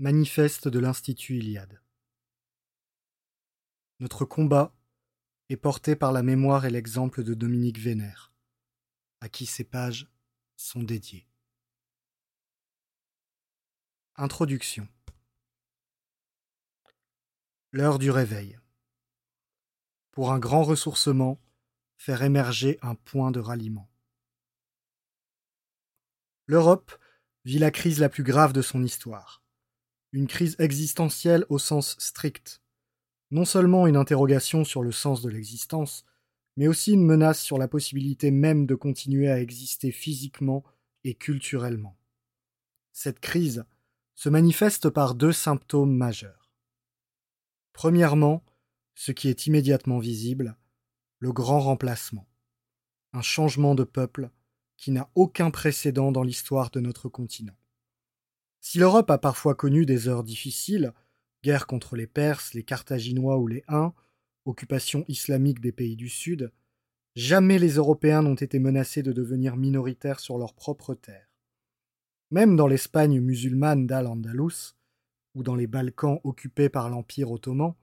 Manifeste de l'Institut Iliade. Notre combat est porté par la mémoire et l'exemple de Dominique Vénère, à qui ces pages sont dédiées. Introduction. L'heure du réveil. Pour un grand ressourcement, faire émerger un point de ralliement. L'Europe vit la crise la plus grave de son histoire une crise existentielle au sens strict. Non seulement une interrogation sur le sens de l'existence, mais aussi une menace sur la possibilité même de continuer à exister physiquement et culturellement. Cette crise se manifeste par deux symptômes majeurs. Premièrement, ce qui est immédiatement visible, le grand remplacement, un changement de peuple qui n'a aucun précédent dans l'histoire de notre continent. Si l'Europe a parfois connu des heures difficiles, guerre contre les Perses, les Carthaginois ou les Huns, occupation islamique des pays du Sud, jamais les Européens n'ont été menacés de devenir minoritaires sur leur propre terre. Même dans l'Espagne musulmane d'Al-Andalus, ou dans les Balkans occupés par l'Empire ottoman,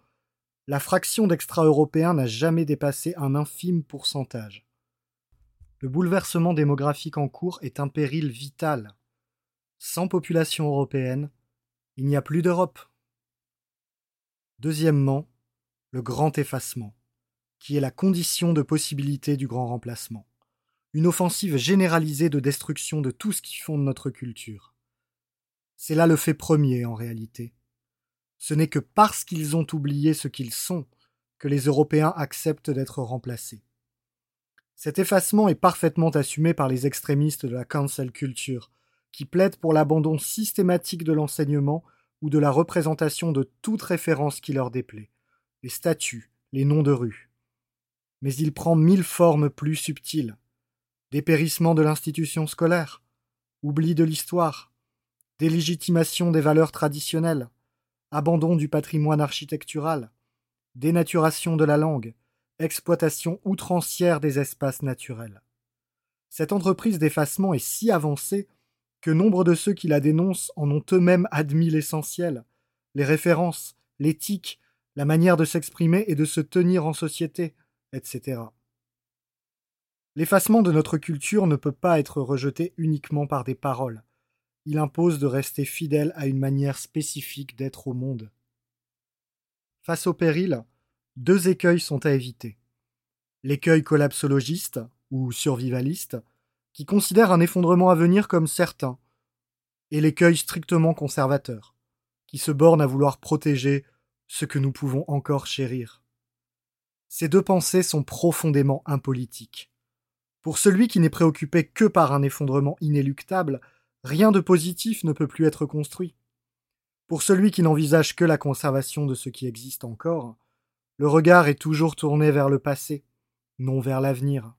la fraction d'extra-européens n'a jamais dépassé un infime pourcentage. Le bouleversement démographique en cours est un péril vital sans population européenne, il n'y a plus d'Europe. Deuxièmement, le grand effacement, qui est la condition de possibilité du grand remplacement. Une offensive généralisée de destruction de tout ce qui fonde notre culture. C'est là le fait premier en réalité. Ce n'est que parce qu'ils ont oublié ce qu'ils sont que les Européens acceptent d'être remplacés. Cet effacement est parfaitement assumé par les extrémistes de la cancel culture, qui plaident pour l'abandon systématique de l'enseignement ou de la représentation de toute référence qui leur déplaît, les statues, les noms de rues. Mais il prend mille formes plus subtiles. Dépérissement de l'institution scolaire, oubli de l'histoire, délégitimation des valeurs traditionnelles, abandon du patrimoine architectural, dénaturation de la langue, exploitation outrancière des espaces naturels. Cette entreprise d'effacement est si avancée que nombre de ceux qui la dénoncent en ont eux-mêmes admis l'essentiel, les références, l'éthique, la manière de s'exprimer et de se tenir en société, etc. L'effacement de notre culture ne peut pas être rejeté uniquement par des paroles. Il impose de rester fidèle à une manière spécifique d'être au monde. Face au péril, deux écueils sont à éviter. L'écueil collapsologiste, ou survivaliste, qui considère un effondrement à venir comme certain, et l'écueil strictement conservateur, qui se borne à vouloir protéger ce que nous pouvons encore chérir. Ces deux pensées sont profondément impolitiques. Pour celui qui n'est préoccupé que par un effondrement inéluctable, rien de positif ne peut plus être construit. Pour celui qui n'envisage que la conservation de ce qui existe encore, le regard est toujours tourné vers le passé, non vers l'avenir.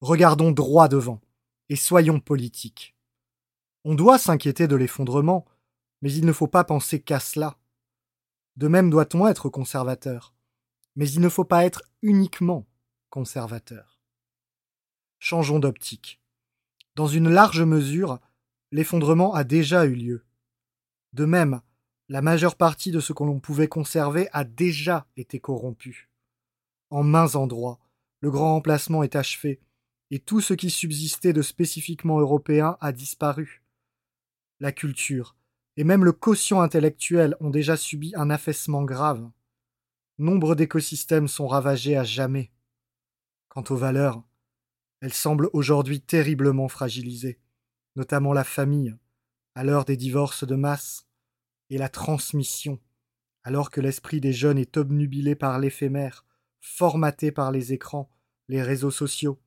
Regardons droit devant et soyons politiques. On doit s'inquiéter de l'effondrement, mais il ne faut pas penser qu'à cela. De même doit-on être conservateur, mais il ne faut pas être uniquement conservateur. Changeons d'optique. Dans une large mesure, l'effondrement a déjà eu lieu. De même, la majeure partie de ce que l'on pouvait conserver a déjà été corrompu. En mains endroits, le grand remplacement est achevé, et tout ce qui subsistait de spécifiquement européen a disparu. La culture, et même le quotient intellectuel ont déjà subi un affaissement grave. Nombre d'écosystèmes sont ravagés à jamais. Quant aux valeurs, elles semblent aujourd'hui terriblement fragilisées, notamment la famille, à l'heure des divorces de masse, et la transmission, alors que l'esprit des jeunes est obnubilé par l'éphémère, formaté par les écrans, les réseaux sociaux,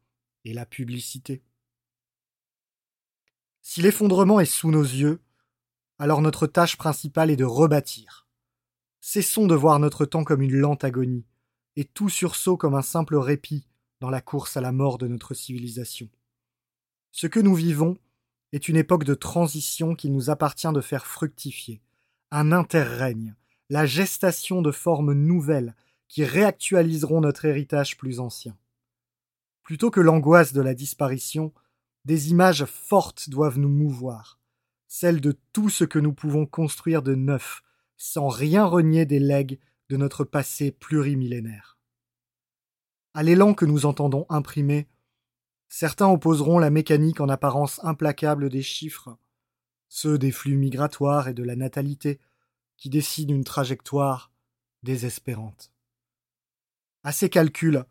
et la publicité. Si l'effondrement est sous nos yeux, alors notre tâche principale est de rebâtir. Cessons de voir notre temps comme une lente agonie, et tout sursaut comme un simple répit dans la course à la mort de notre civilisation. Ce que nous vivons est une époque de transition qu'il nous appartient de faire fructifier, un interrègne, la gestation de formes nouvelles qui réactualiseront notre héritage plus ancien. Plutôt que l'angoisse de la disparition, des images fortes doivent nous mouvoir. celle de tout ce que nous pouvons construire de neuf, sans rien renier des legs de notre passé plurimillénaire. À l'élan que nous entendons imprimer, certains opposeront la mécanique en apparence implacable des chiffres, ceux des flux migratoires et de la natalité, qui dessinent une trajectoire désespérante. À ces calculs,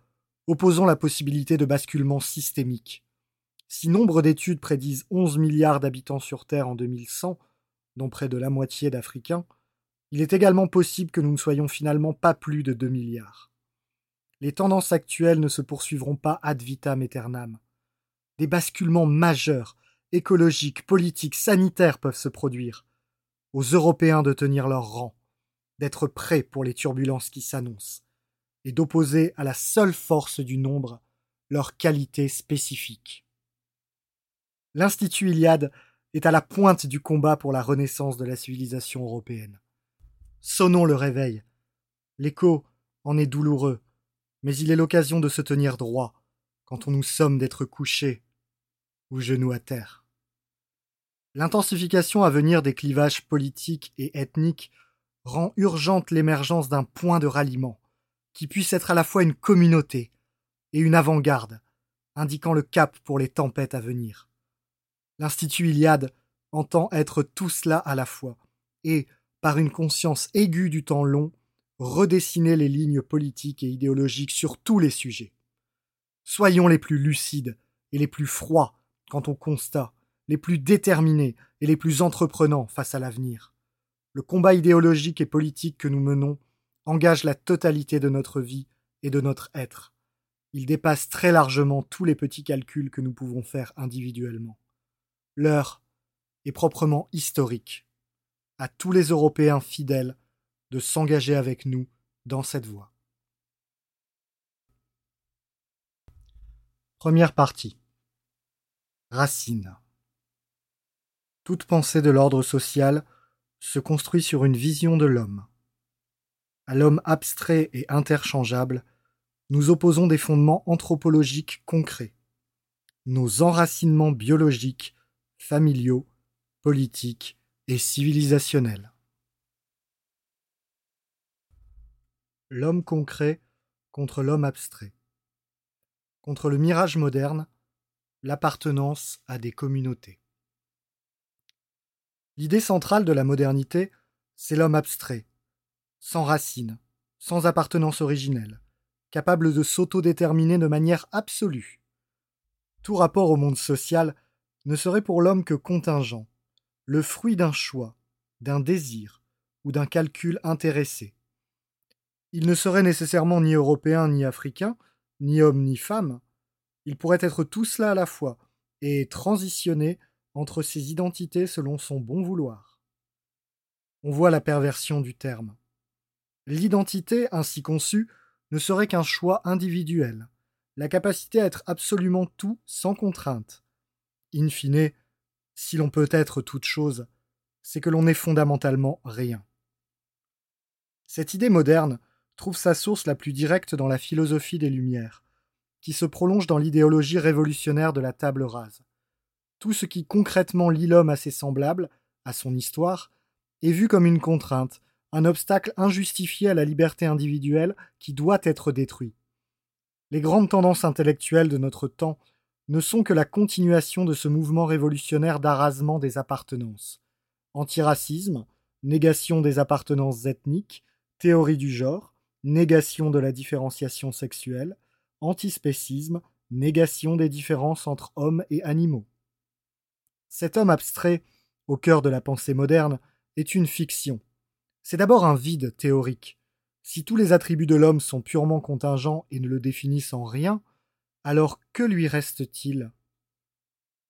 opposons la possibilité de basculement systémique. Si nombre d'études prédisent 11 milliards d'habitants sur Terre en 2100, dont près de la moitié d'Africains, il est également possible que nous ne soyons finalement pas plus de 2 milliards. Les tendances actuelles ne se poursuivront pas ad vitam aeternam. Des basculements majeurs, écologiques, politiques, sanitaires peuvent se produire. Aux Européens de tenir leur rang, d'être prêts pour les turbulences qui s'annoncent, et d'opposer à la seule force du nombre leurs qualités spécifiques. L'Institut Iliade est à la pointe du combat pour la renaissance de la civilisation européenne. Sonnons le réveil. L'écho en est douloureux, mais il est l'occasion de se tenir droit quand on nous somme d'être couchés ou genoux à terre. L'intensification à venir des clivages politiques et ethniques rend urgente l'émergence d'un point de ralliement, qui puisse être à la fois une communauté et une avant-garde, indiquant le cap pour les tempêtes à venir. L'Institut Iliade entend être tout cela à la fois, et, par une conscience aiguë du temps long, redessiner les lignes politiques et idéologiques sur tous les sujets. Soyons les plus lucides et les plus froids quant au constat, les plus déterminés et les plus entreprenants face à l'avenir. Le combat idéologique et politique que nous menons engage la totalité de notre vie et de notre être. Il dépasse très largement tous les petits calculs que nous pouvons faire individuellement l'heure est proprement historique. À tous les Européens fidèles de s'engager avec nous dans cette voie. Première partie. Racine. Toute pensée de l'ordre social se construit sur une vision de l'homme. À l'homme abstrait et interchangeable, nous opposons des fondements anthropologiques concrets. Nos enracinements biologiques familiaux, politiques et civilisationnels. L'homme concret contre l'homme abstrait. Contre le mirage moderne, l'appartenance à des communautés. L'idée centrale de la modernité, c'est l'homme abstrait, sans racines, sans appartenance originelle, capable de s'autodéterminer de manière absolue. Tout rapport au monde social ne serait pour l'homme que contingent, le fruit d'un choix, d'un désir ou d'un calcul intéressé. Il ne serait nécessairement ni européen ni africain, ni homme ni femme, il pourrait être tout cela à la fois, et transitionner entre ses identités selon son bon vouloir. On voit la perversion du terme. L'identité ainsi conçue ne serait qu'un choix individuel, la capacité à être absolument tout sans contrainte, in fine, si l'on peut être toute chose, c'est que l'on est fondamentalement rien. Cette idée moderne trouve sa source la plus directe dans la philosophie des Lumières, qui se prolonge dans l'idéologie révolutionnaire de la table rase. Tout ce qui concrètement lie l'homme à ses semblables, à son histoire, est vu comme une contrainte, un obstacle injustifié à la liberté individuelle qui doit être détruit. Les grandes tendances intellectuelles de notre temps ne sont que la continuation de ce mouvement révolutionnaire d'arrasement des appartenances. Antiracisme, négation des appartenances ethniques, théorie du genre, négation de la différenciation sexuelle, antispécisme, négation des différences entre hommes et animaux. Cet homme abstrait, au cœur de la pensée moderne, est une fiction. C'est d'abord un vide théorique. Si tous les attributs de l'homme sont purement contingents et ne le définissent en rien, alors que lui reste-t-il?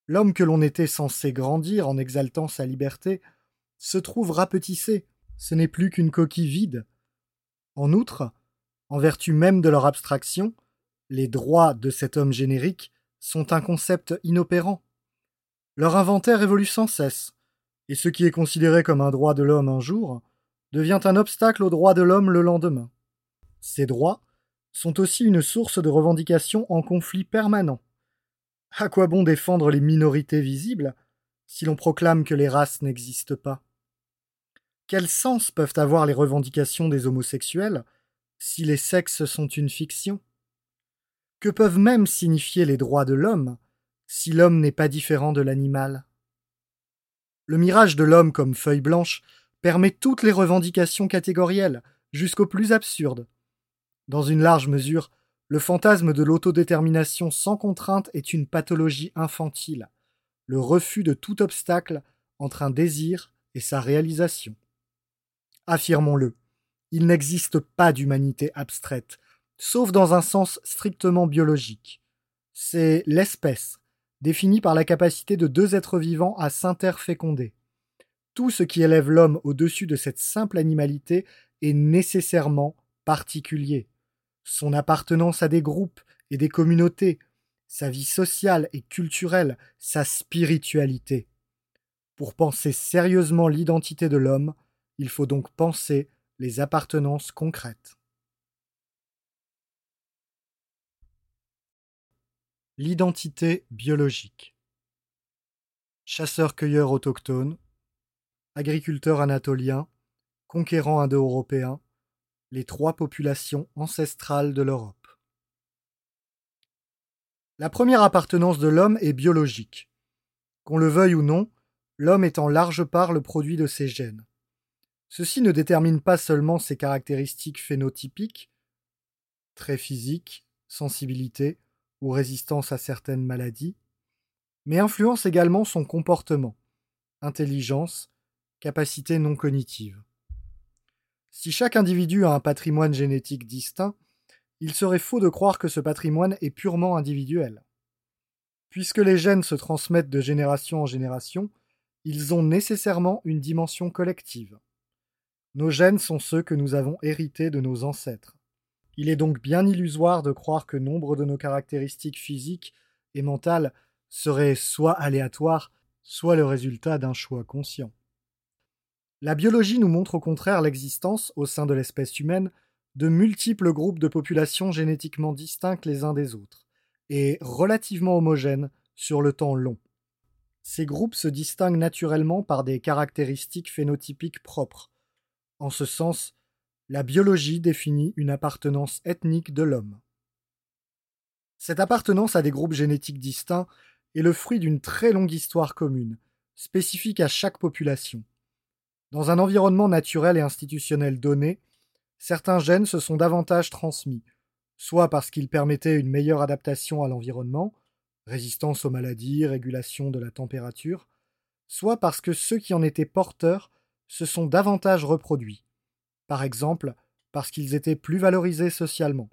L'homme que l'on était censé grandir en exaltant sa liberté se trouve rapetissé, ce n'est plus qu'une coquille vide. En outre, en vertu même de leur abstraction, les droits de cet homme générique sont un concept inopérant. Leur inventaire évolue sans cesse, et ce qui est considéré comme un droit de l'homme un jour devient un obstacle aux droits de l'homme le lendemain. Ces droits sont aussi une source de revendications en conflit permanent. À quoi bon défendre les minorités visibles si l'on proclame que les races n'existent pas? Quel sens peuvent avoir les revendications des homosexuels si les sexes sont une fiction? Que peuvent même signifier les droits de l'homme si l'homme n'est pas différent de l'animal? Le mirage de l'homme comme feuille blanche permet toutes les revendications catégorielles, jusqu'aux plus absurdes. Dans une large mesure, le fantasme de l'autodétermination sans contrainte est une pathologie infantile, le refus de tout obstacle entre un désir et sa réalisation. Affirmons-le, il n'existe pas d'humanité abstraite, sauf dans un sens strictement biologique. C'est l'espèce, définie par la capacité de deux êtres vivants à s'interféconder. Tout ce qui élève l'homme au-dessus de cette simple animalité est nécessairement particulier. Son appartenance à des groupes et des communautés, sa vie sociale et culturelle, sa spiritualité. Pour penser sérieusement l'identité de l'homme, il faut donc penser les appartenances concrètes. L'identité biologique. Chasseur-cueilleur autochtone, agriculteur anatolien, conquérant indo-européen, les trois populations ancestrales de l'Europe. La première appartenance de l'homme est biologique. Qu'on le veuille ou non, l'homme est en large part le produit de ses gènes. Ceci ne détermine pas seulement ses caractéristiques phénotypiques, traits physiques, sensibilité ou résistance à certaines maladies, mais influence également son comportement, intelligence, capacité non cognitive. Si chaque individu a un patrimoine génétique distinct, il serait faux de croire que ce patrimoine est purement individuel. Puisque les gènes se transmettent de génération en génération, ils ont nécessairement une dimension collective. Nos gènes sont ceux que nous avons hérités de nos ancêtres. Il est donc bien illusoire de croire que nombre de nos caractéristiques physiques et mentales seraient soit aléatoires, soit le résultat d'un choix conscient. La biologie nous montre au contraire l'existence, au sein de l'espèce humaine, de multiples groupes de populations génétiquement distincts les uns des autres, et relativement homogènes sur le temps long. Ces groupes se distinguent naturellement par des caractéristiques phénotypiques propres. En ce sens, la biologie définit une appartenance ethnique de l'homme. Cette appartenance à des groupes génétiques distincts est le fruit d'une très longue histoire commune, spécifique à chaque population. Dans un environnement naturel et institutionnel donné, certains gènes se sont davantage transmis, soit parce qu'ils permettaient une meilleure adaptation à l'environnement, résistance aux maladies, régulation de la température, soit parce que ceux qui en étaient porteurs se sont davantage reproduits, par exemple parce qu'ils étaient plus valorisés socialement.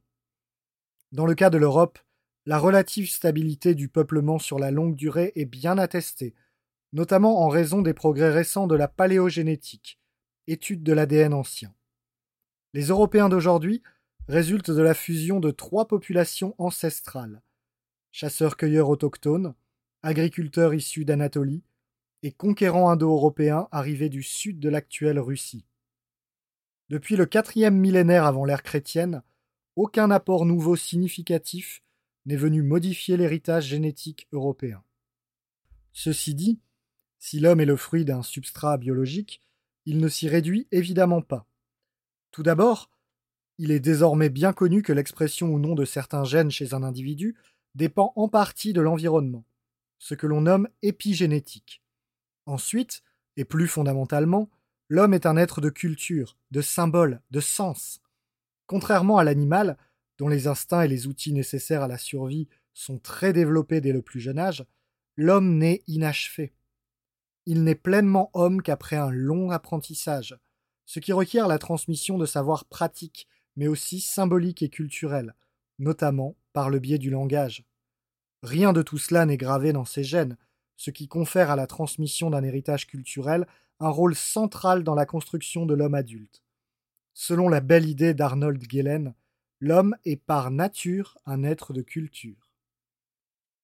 Dans le cas de l'Europe, la relative stabilité du peuplement sur la longue durée est bien attestée, notamment en raison des progrès récents de la paléogénétique, étude de l'ADN ancien. Les Européens d'aujourd'hui résultent de la fusion de trois populations ancestrales chasseurs-cueilleurs autochtones, agriculteurs issus d'Anatolie et conquérants indo-européens arrivés du sud de l'actuelle Russie. Depuis le quatrième millénaire avant l'ère chrétienne, aucun apport nouveau significatif n'est venu modifier l'héritage génétique européen. Ceci dit, si l'homme est le fruit d'un substrat biologique, il ne s'y réduit évidemment pas. Tout d'abord, il est désormais bien connu que l'expression ou non de certains gènes chez un individu dépend en partie de l'environnement, ce que l'on nomme épigénétique. Ensuite, et plus fondamentalement, l'homme est un être de culture, de symboles, de sens. Contrairement à l'animal, dont les instincts et les outils nécessaires à la survie sont très développés dès le plus jeune âge, l'homme naît inachevé. Il n'est pleinement homme qu'après un long apprentissage, ce qui requiert la transmission de savoirs pratiques, mais aussi symboliques et culturels, notamment par le biais du langage. Rien de tout cela n'est gravé dans ses gènes, ce qui confère à la transmission d'un héritage culturel un rôle central dans la construction de l'homme adulte. Selon la belle idée d'Arnold Gehlen, l'homme est par nature un être de culture.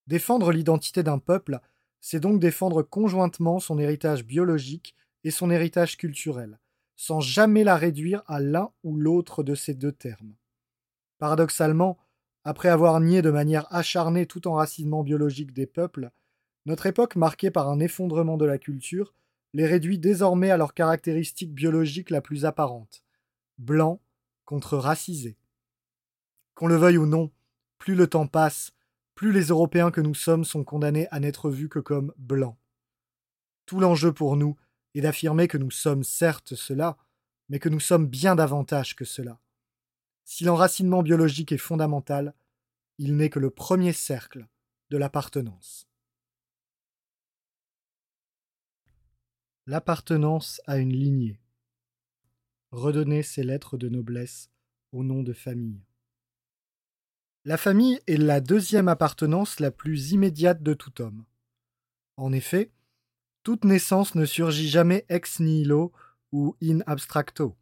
Défendre l'identité d'un peuple c'est donc défendre conjointement son héritage biologique et son héritage culturel, sans jamais la réduire à l'un ou l'autre de ces deux termes. Paradoxalement, après avoir nié de manière acharnée tout enracinement biologique des peuples, notre époque marquée par un effondrement de la culture les réduit désormais à leur caractéristique biologique la plus apparente blanc contre racisé. Qu'on le veuille ou non, plus le temps passe, plus les Européens que nous sommes sont condamnés à n'être vus que comme blancs. Tout l'enjeu pour nous est d'affirmer que nous sommes certes cela, mais que nous sommes bien davantage que cela. Si l'enracinement biologique est fondamental, il n'est que le premier cercle de l'appartenance. L'appartenance à une lignée. Redonner ses lettres de noblesse au nom de famille. La famille est la deuxième appartenance la plus immédiate de tout homme. En effet, toute naissance ne surgit jamais ex nihilo ou in abstracto.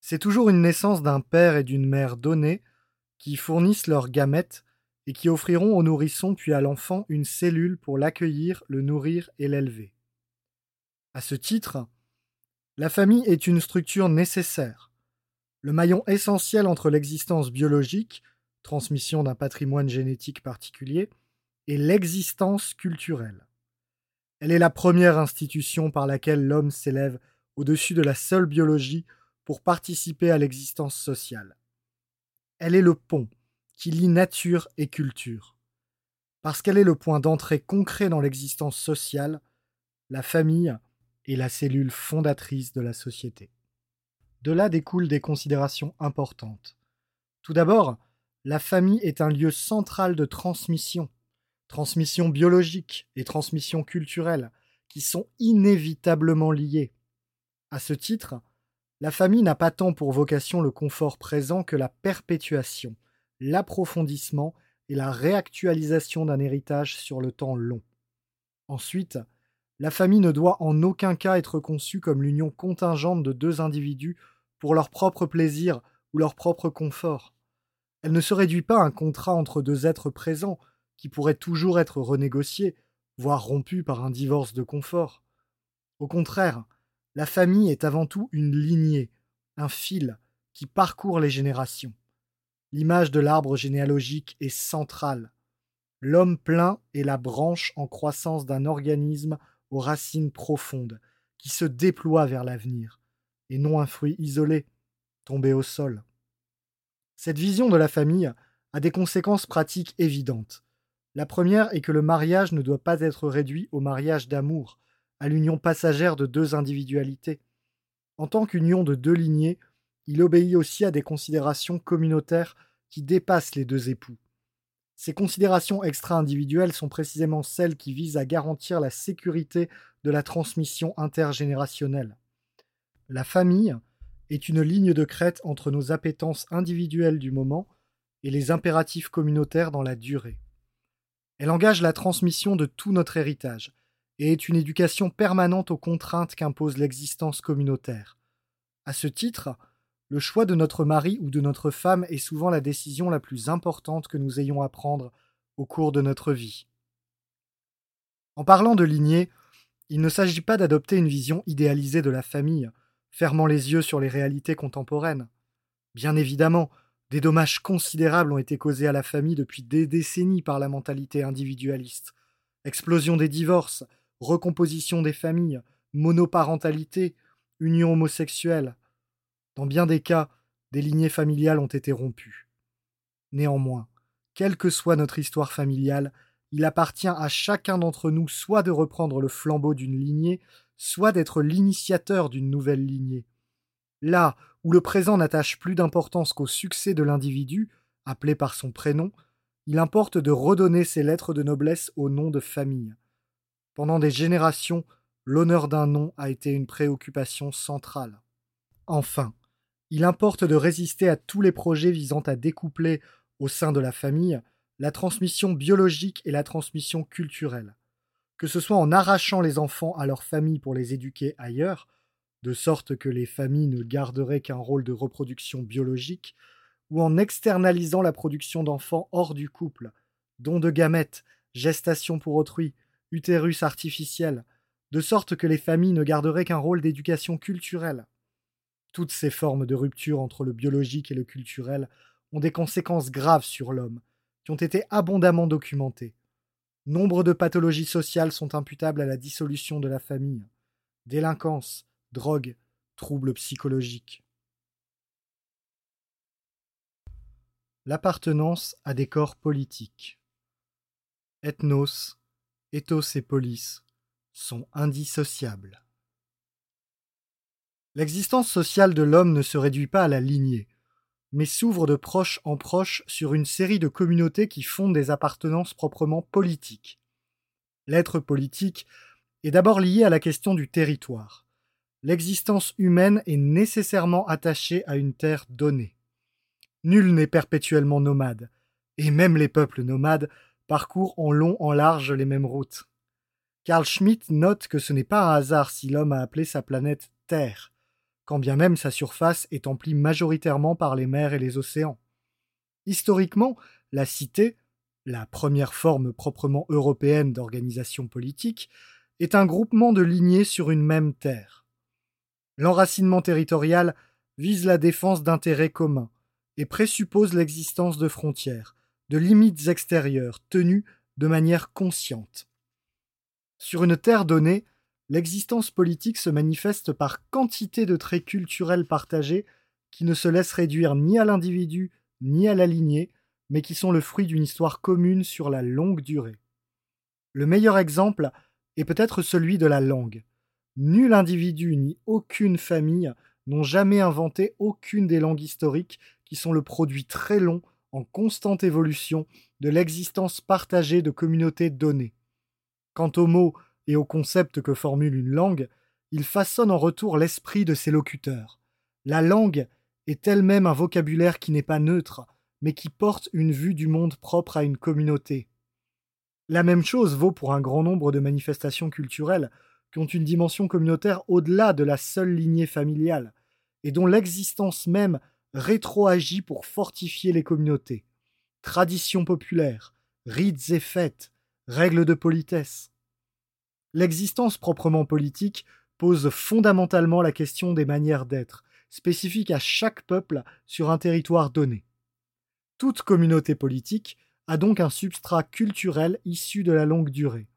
C'est toujours une naissance d'un père et d'une mère donnés qui fournissent leurs gamètes et qui offriront au nourrisson puis à l'enfant une cellule pour l'accueillir, le nourrir et l'élever. À ce titre, la famille est une structure nécessaire, le maillon essentiel entre l'existence biologique, transmission d'un patrimoine génétique particulier, et l'existence culturelle. Elle est la première institution par laquelle l'homme s'élève au-dessus de la seule biologie pour participer à l'existence sociale. Elle est le pont qui lie nature et culture. Parce qu'elle est le point d'entrée concret dans l'existence sociale, la famille est la cellule fondatrice de la société. De là découlent des considérations importantes. Tout d'abord, la famille est un lieu central de transmission, transmission biologique et transmission culturelle, qui sont inévitablement liées. À ce titre, la famille n'a pas tant pour vocation le confort présent que la perpétuation, l'approfondissement et la réactualisation d'un héritage sur le temps long. Ensuite, la famille ne doit en aucun cas être conçue comme l'union contingente de deux individus pour leur propre plaisir ou leur propre confort. Elle ne se réduit pas à un contrat entre deux êtres présents, qui pourrait toujours être renégocié, voire rompu par un divorce de confort. Au contraire, la famille est avant tout une lignée, un fil qui parcourt les générations. L'image de l'arbre généalogique est centrale. L'homme plein est la branche en croissance d'un organisme aux racines profondes, qui se déploie vers l'avenir, et non un fruit isolé, tombé au sol. Cette vision de la famille a des conséquences pratiques évidentes. La première est que le mariage ne doit pas être réduit au mariage d'amour, à l'union passagère de deux individualités. En tant qu'union de deux lignées, il obéit aussi à des considérations communautaires qui dépassent les deux époux. Ces considérations extra-individuelles sont précisément celles qui visent à garantir la sécurité de la transmission intergénérationnelle. La famille est une ligne de crête entre nos appétences individuelles du moment et les impératifs communautaires dans la durée. Elle engage la transmission de tout notre héritage, et est une éducation permanente aux contraintes qu'impose l'existence communautaire. À ce titre, le choix de notre mari ou de notre femme est souvent la décision la plus importante que nous ayons à prendre au cours de notre vie. En parlant de lignée, il ne s'agit pas d'adopter une vision idéalisée de la famille, fermant les yeux sur les réalités contemporaines. Bien évidemment, des dommages considérables ont été causés à la famille depuis des décennies par la mentalité individualiste. Explosion des divorces, recomposition des familles, monoparentalité, union homosexuelle. Dans bien des cas, des lignées familiales ont été rompues. Néanmoins, quelle que soit notre histoire familiale, il appartient à chacun d'entre nous soit de reprendre le flambeau d'une lignée, soit d'être l'initiateur d'une nouvelle lignée. Là où le présent n'attache plus d'importance qu'au succès de l'individu, appelé par son prénom, il importe de redonner ses lettres de noblesse au nom de famille. Pendant des générations, l'honneur d'un nom a été une préoccupation centrale. Enfin, il importe de résister à tous les projets visant à découpler, au sein de la famille, la transmission biologique et la transmission culturelle, que ce soit en arrachant les enfants à leur famille pour les éduquer ailleurs, de sorte que les familles ne garderaient qu'un rôle de reproduction biologique, ou en externalisant la production d'enfants hors du couple, dons de gamètes, gestation pour autrui, utérus artificiel, de sorte que les familles ne garderaient qu'un rôle d'éducation culturelle. Toutes ces formes de rupture entre le biologique et le culturel ont des conséquences graves sur l'homme, qui ont été abondamment documentées. Nombre de pathologies sociales sont imputables à la dissolution de la famille. Délinquance, drogue, troubles psychologiques. L'appartenance à des corps politiques. Ethnos, ethos et polis sont indissociables. L'existence sociale de l'homme ne se réduit pas à la lignée, mais s'ouvre de proche en proche sur une série de communautés qui fondent des appartenances proprement politiques. L'être politique est d'abord lié à la question du territoire. L'existence humaine est nécessairement attachée à une terre donnée. Nul n'est perpétuellement nomade, et même les peuples nomades parcourent en long en large les mêmes routes. Carl Schmitt note que ce n'est pas un hasard si l'homme a appelé sa planète Terre, quand bien même sa surface est emplie majoritairement par les mers et les océans. Historiquement, la cité, la première forme proprement européenne d'organisation politique, est un groupement de lignées sur une même terre. L'enracinement territorial vise la défense d'intérêts communs et présuppose l'existence de frontières, de limites extérieures tenues de manière consciente. Sur une terre donnée, l'existence politique se manifeste par quantité de traits culturels partagés qui ne se laissent réduire ni à l'individu ni à la lignée, mais qui sont le fruit d'une histoire commune sur la longue durée. Le meilleur exemple est peut-être celui de la langue. Nul individu ni aucune famille n'ont jamais inventé aucune des langues historiques qui sont le produit très long, en constante évolution, de l'existence partagée de communautés données. Quant aux mots et au concept que formule une langue, il façonne en retour l'esprit de ses locuteurs. La langue est elle-même un vocabulaire qui n'est pas neutre, mais qui porte une vue du monde propre à une communauté. La même chose vaut pour un grand nombre de manifestations culturelles qui ont une dimension communautaire au-delà de la seule lignée familiale, et dont l'existence même rétroagit pour fortifier les communautés. Traditions populaires, rites et fêtes, règles de politesse. L'existence proprement politique pose fondamentalement la question des manières d'être, spécifiques à chaque peuple sur un territoire donné. Toute communauté politique a donc un substrat culturel issu de la longue durée.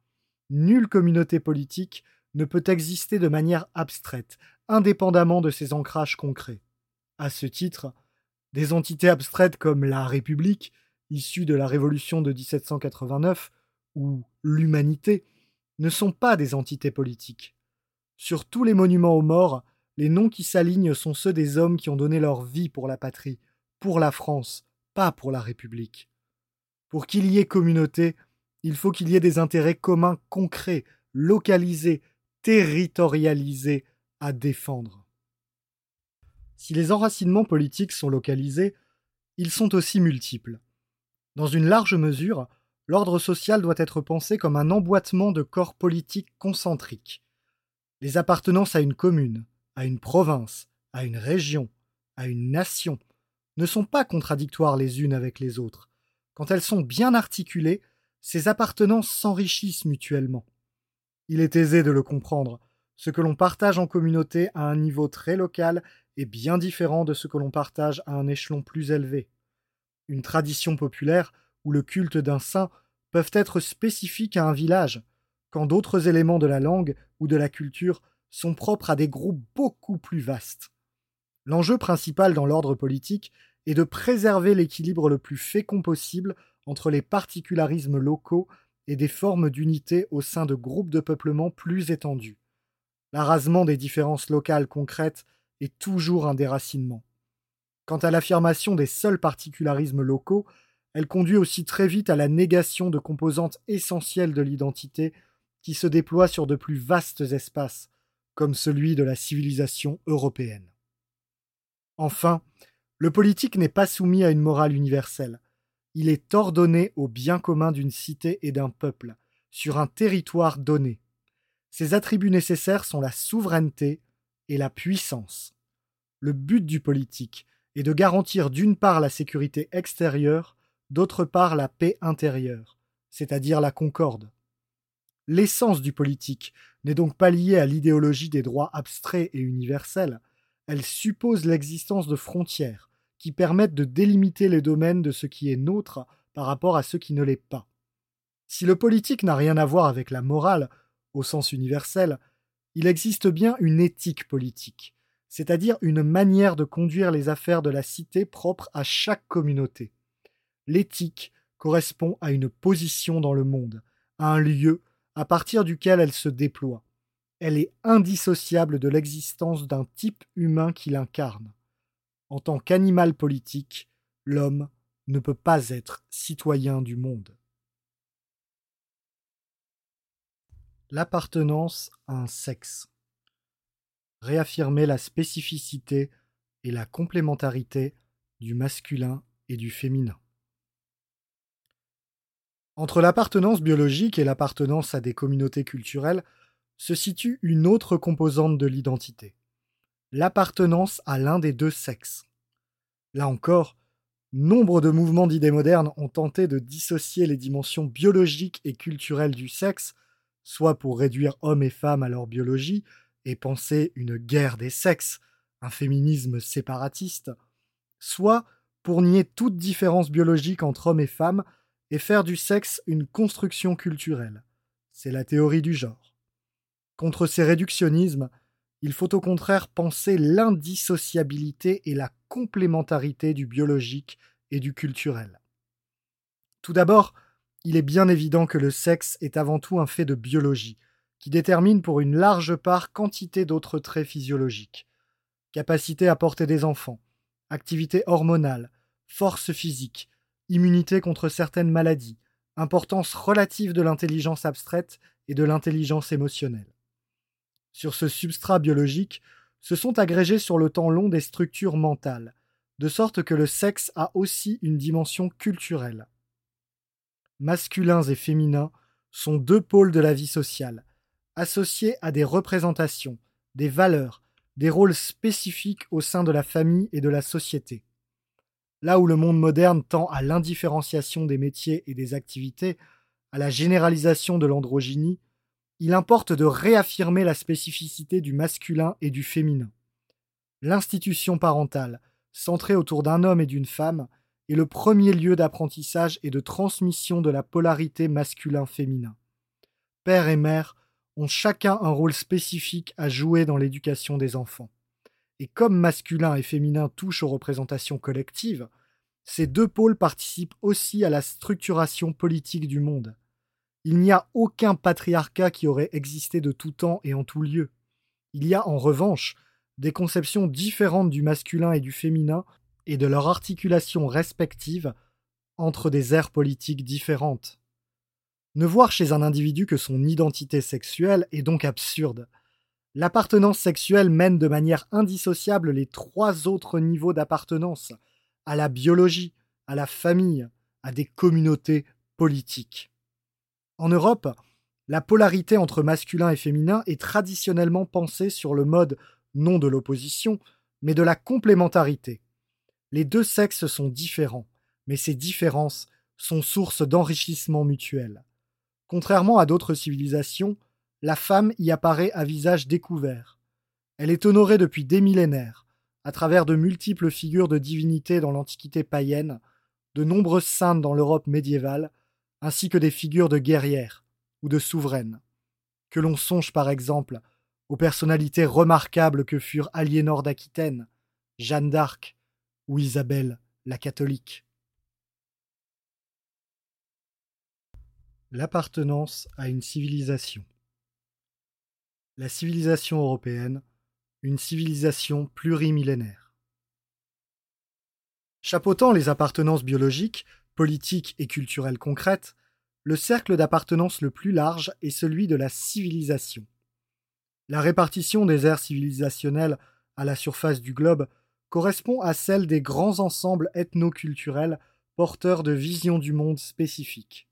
Nulle communauté politique ne peut exister de manière abstraite, indépendamment de ses ancrages concrets. À ce titre, des entités abstraites comme la République, issue de la Révolution de 1789, ou l'humanité, ne sont pas des entités politiques. Sur tous les monuments aux morts, les noms qui s'alignent sont ceux des hommes qui ont donné leur vie pour la patrie, pour la France, pas pour la République. Pour qu'il y ait communauté, il faut qu'il y ait des intérêts communs concrets, localisés, territorialisés à défendre. Si les enracinements politiques sont localisés, ils sont aussi multiples. Dans une large mesure, l'ordre social doit être pensé comme un emboîtement de corps politiques concentriques. Les appartenances à une commune, à une province, à une région, à une nation, ne sont pas contradictoires les unes avec les autres. Quand elles sont bien articulées, ces appartenances s'enrichissent mutuellement. Il est aisé de le comprendre. Ce que l'on partage en communauté à un niveau très local est bien différent de ce que l'on partage à un échelon plus élevé. Une tradition populaire ou le culte d'un saint peuvent être spécifiques à un village, quand d'autres éléments de la langue ou de la culture sont propres à des groupes beaucoup plus vastes. L'enjeu principal dans l'ordre politique est de préserver l'équilibre le plus fécond possible entre les particularismes locaux et des formes d'unité au sein de groupes de peuplement plus étendus. L'arasement des différences locales concrètes est toujours un déracinement. Quant à l'affirmation des seuls particularismes locaux, elle conduit aussi très vite à la négation de composantes essentielles de l'identité qui se déploient sur de plus vastes espaces, comme celui de la civilisation européenne. Enfin, le politique n'est pas soumis à une morale universelle. Il est ordonné au bien commun d'une cité et d'un peuple, sur un territoire donné. Ses attributs nécessaires sont la souveraineté et la puissance. Le but du politique est de garantir d'une part la sécurité extérieure d'autre part la paix intérieure, c'est-à-dire la concorde. L'essence du politique n'est donc pas liée à l'idéologie des droits abstraits et universels, elle suppose l'existence de frontières qui permettent de délimiter les domaines de ce qui est nôtre par rapport à ce qui ne l'est pas. Si le politique n'a rien à voir avec la morale, au sens universel, il existe bien une éthique politique, c'est-à-dire une manière de conduire les affaires de la cité propre à chaque communauté. L'éthique correspond à une position dans le monde, à un lieu à partir duquel elle se déploie. Elle est indissociable de l'existence d'un type humain qui l'incarne. En tant qu'animal politique, l'homme ne peut pas être citoyen du monde. L'appartenance à un sexe. Réaffirmer la spécificité et la complémentarité du masculin et du féminin. Entre l'appartenance biologique et l'appartenance à des communautés culturelles se situe une autre composante de l'identité, l'appartenance à l'un des deux sexes. Là encore, nombre de mouvements d'idées modernes ont tenté de dissocier les dimensions biologiques et culturelles du sexe, soit pour réduire hommes et femmes à leur biologie et penser une guerre des sexes, un féminisme séparatiste, soit pour nier toute différence biologique entre hommes et femmes et faire du sexe une construction culturelle. C'est la théorie du genre. Contre ces réductionnismes, il faut au contraire penser l'indissociabilité et la complémentarité du biologique et du culturel. Tout d'abord, il est bien évident que le sexe est avant tout un fait de biologie, qui détermine pour une large part quantité d'autres traits physiologiques. Capacité à porter des enfants, activité hormonale, force physique, immunité contre certaines maladies, importance relative de l'intelligence abstraite et de l'intelligence émotionnelle. Sur ce substrat biologique, se sont agrégées sur le temps long des structures mentales, de sorte que le sexe a aussi une dimension culturelle. Masculins et féminins sont deux pôles de la vie sociale, associés à des représentations, des valeurs, des rôles spécifiques au sein de la famille et de la société. Là où le monde moderne tend à l'indifférenciation des métiers et des activités, à la généralisation de l'androgynie, il importe de réaffirmer la spécificité du masculin et du féminin. L'institution parentale, centrée autour d'un homme et d'une femme, est le premier lieu d'apprentissage et de transmission de la polarité masculin-féminin. Père et mère ont chacun un rôle spécifique à jouer dans l'éducation des enfants. Et comme masculin et féminin touchent aux représentations collectives, ces deux pôles participent aussi à la structuration politique du monde. Il n'y a aucun patriarcat qui aurait existé de tout temps et en tout lieu. Il y a en revanche des conceptions différentes du masculin et du féminin et de leur articulation respective entre des aires politiques différentes. Ne voir chez un individu que son identité sexuelle est donc absurde. L'appartenance sexuelle mène de manière indissociable les trois autres niveaux d'appartenance, à la biologie, à la famille, à des communautés politiques. En Europe, la polarité entre masculin et féminin est traditionnellement pensée sur le mode non de l'opposition, mais de la complémentarité. Les deux sexes sont différents, mais ces différences sont source d'enrichissement mutuel. Contrairement à d'autres civilisations, la femme y apparaît à visage découvert. Elle est honorée depuis des millénaires, à travers de multiples figures de divinités dans l'Antiquité païenne, de nombreuses saintes dans l'Europe médiévale, ainsi que des figures de guerrières ou de souveraines. Que l'on songe par exemple aux personnalités remarquables que furent Aliénor d'Aquitaine, Jeanne d'Arc ou Isabelle la catholique. L'appartenance à une civilisation la civilisation européenne, une civilisation plurimillénaire. Chapeautant les appartenances biologiques, politiques et culturelles concrètes, le cercle d'appartenance le plus large est celui de la civilisation. La répartition des aires civilisationnelles à la surface du globe correspond à celle des grands ensembles ethno-culturels porteurs de visions du monde spécifiques.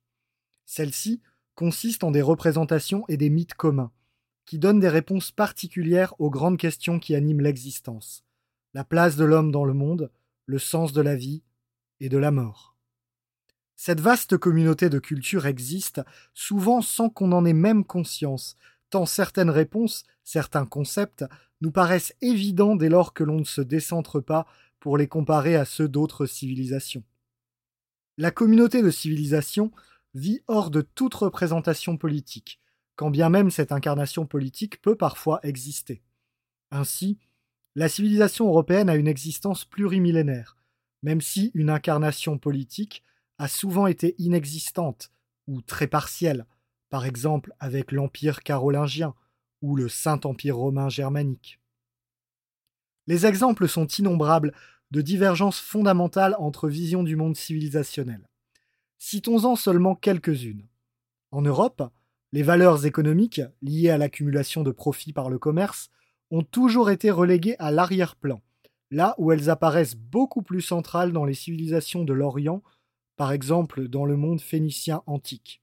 Celles-ci consistent en des représentations et des mythes communs, qui donne des réponses particulières aux grandes questions qui animent l'existence, la place de l'homme dans le monde, le sens de la vie et de la mort. Cette vaste communauté de cultures existe, souvent sans qu'on en ait même conscience, tant certaines réponses, certains concepts, nous paraissent évidents dès lors que l'on ne se décentre pas pour les comparer à ceux d'autres civilisations. La communauté de civilisation vit hors de toute représentation politique, quand bien même cette incarnation politique peut parfois exister. Ainsi, la civilisation européenne a une existence plurimillénaire, même si une incarnation politique a souvent été inexistante ou très partielle, par exemple avec l'Empire carolingien ou le Saint-Empire romain germanique. Les exemples sont innombrables de divergences fondamentales entre visions du monde civilisationnel. Citons-en seulement quelques-unes. En Europe, les valeurs économiques, liées à l'accumulation de profits par le commerce, ont toujours été reléguées à l'arrière-plan, là où elles apparaissent beaucoup plus centrales dans les civilisations de l'Orient, par exemple dans le monde phénicien antique.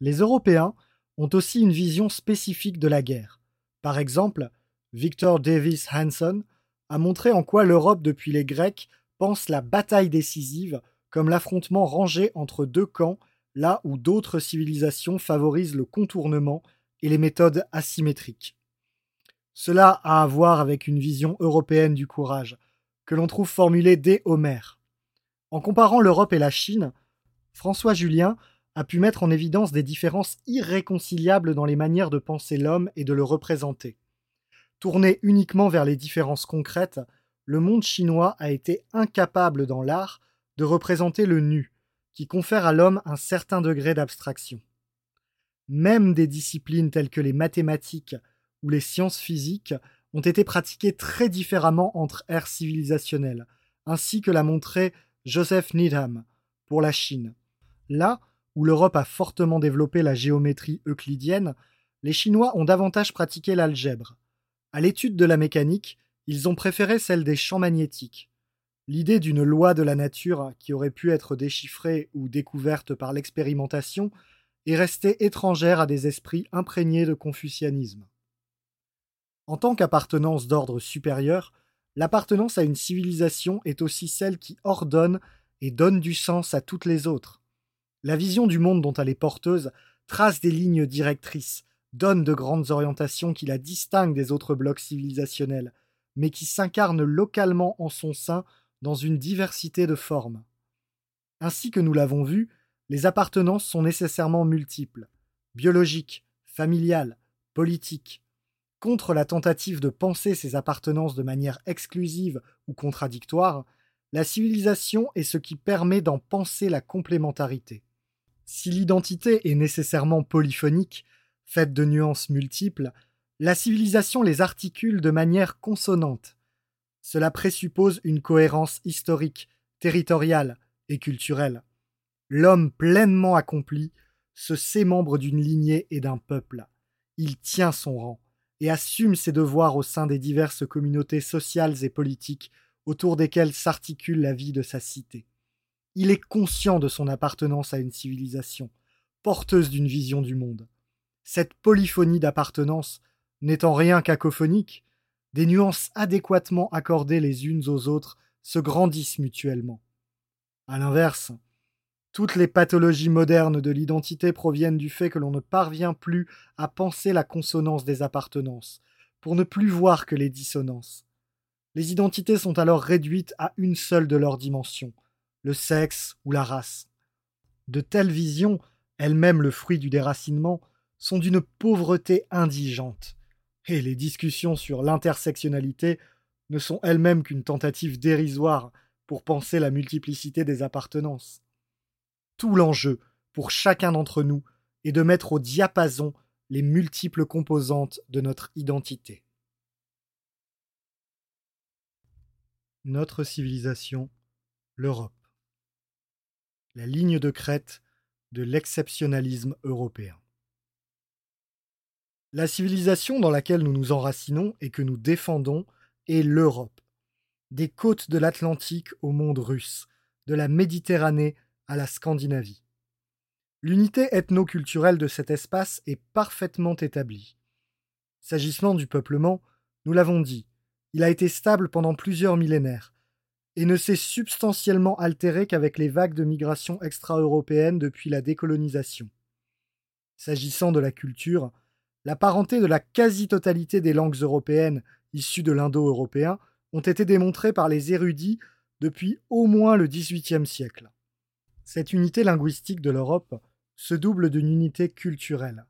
Les Européens ont aussi une vision spécifique de la guerre. Par exemple, Victor Davis Hanson a montré en quoi l'Europe depuis les Grecs pense la bataille décisive comme l'affrontement rangé entre deux camps, là où d'autres civilisations favorisent le contournement et les méthodes asymétriques. Cela a à voir avec une vision européenne du courage, que l'on trouve formulée dès Homère. En comparant l'Europe et la Chine, François Julien a pu mettre en évidence des différences irréconciliables dans les manières de penser l'homme et de le représenter. Tourné uniquement vers les différences concrètes, le monde chinois a été incapable dans l'art de représenter le nu, qui confère à l'homme un certain degré d'abstraction. Même des disciplines telles que les mathématiques ou les sciences physiques ont été pratiquées très différemment entre ères civilisationnelles, ainsi que l'a montré Joseph Needham pour la Chine. Là où l'Europe a fortement développé la géométrie euclidienne, les Chinois ont davantage pratiqué l'algèbre. À l'étude de la mécanique, ils ont préféré celle des champs magnétiques. L'idée d'une loi de la nature qui aurait pu être déchiffrée ou découverte par l'expérimentation est restée étrangère à des esprits imprégnés de confucianisme. En tant qu'appartenance d'ordre supérieur, l'appartenance à une civilisation est aussi celle qui ordonne et donne du sens à toutes les autres. La vision du monde dont elle est porteuse trace des lignes directrices, donne de grandes orientations qui la distinguent des autres blocs civilisationnels, mais qui s'incarnent localement en son sein dans une diversité de formes. Ainsi que nous l'avons vu, les appartenances sont nécessairement multiples, biologiques, familiales, politiques. Contre la tentative de penser ces appartenances de manière exclusive ou contradictoire, la civilisation est ce qui permet d'en penser la complémentarité. Si l'identité est nécessairement polyphonique, faite de nuances multiples, la civilisation les articule de manière consonante, cela présuppose une cohérence historique, territoriale et culturelle. L'homme pleinement accompli se sait membre d'une lignée et d'un peuple. Il tient son rang et assume ses devoirs au sein des diverses communautés sociales et politiques autour desquelles s'articule la vie de sa cité. Il est conscient de son appartenance à une civilisation, porteuse d'une vision du monde. Cette polyphonie d'appartenance, n'étant rien cacophonique, des nuances adéquatement accordées les unes aux autres se grandissent mutuellement. À l'inverse, toutes les pathologies modernes de l'identité proviennent du fait que l'on ne parvient plus à penser la consonance des appartenances, pour ne plus voir que les dissonances. Les identités sont alors réduites à une seule de leurs dimensions, le sexe ou la race. De telles visions, elles-mêmes le fruit du déracinement, sont d'une pauvreté indigente et les discussions sur l'intersectionnalité ne sont elles-mêmes qu'une tentative dérisoire pour penser la multiplicité des appartenances. Tout l'enjeu, pour chacun d'entre nous, est de mettre au diapason les multiples composantes de notre identité. Notre civilisation, l'Europe. La ligne de crête de l'exceptionnalisme européen. La civilisation dans laquelle nous nous enracinons et que nous défendons est l'Europe. Des côtes de l'Atlantique au monde russe, de la Méditerranée à la Scandinavie. L'unité ethno-culturelle de cet espace est parfaitement établie. S'agissant du peuplement, nous l'avons dit, il a été stable pendant plusieurs millénaires, et ne s'est substantiellement altéré qu'avec les vagues de migration extra-européenne depuis la décolonisation. S'agissant de la culture, la parenté de la quasi-totalité des langues européennes issues de l'indo-européen ont été démontrées par les érudits depuis au moins le XVIIIe siècle. Cette unité linguistique de l'Europe se double d'une unité culturelle.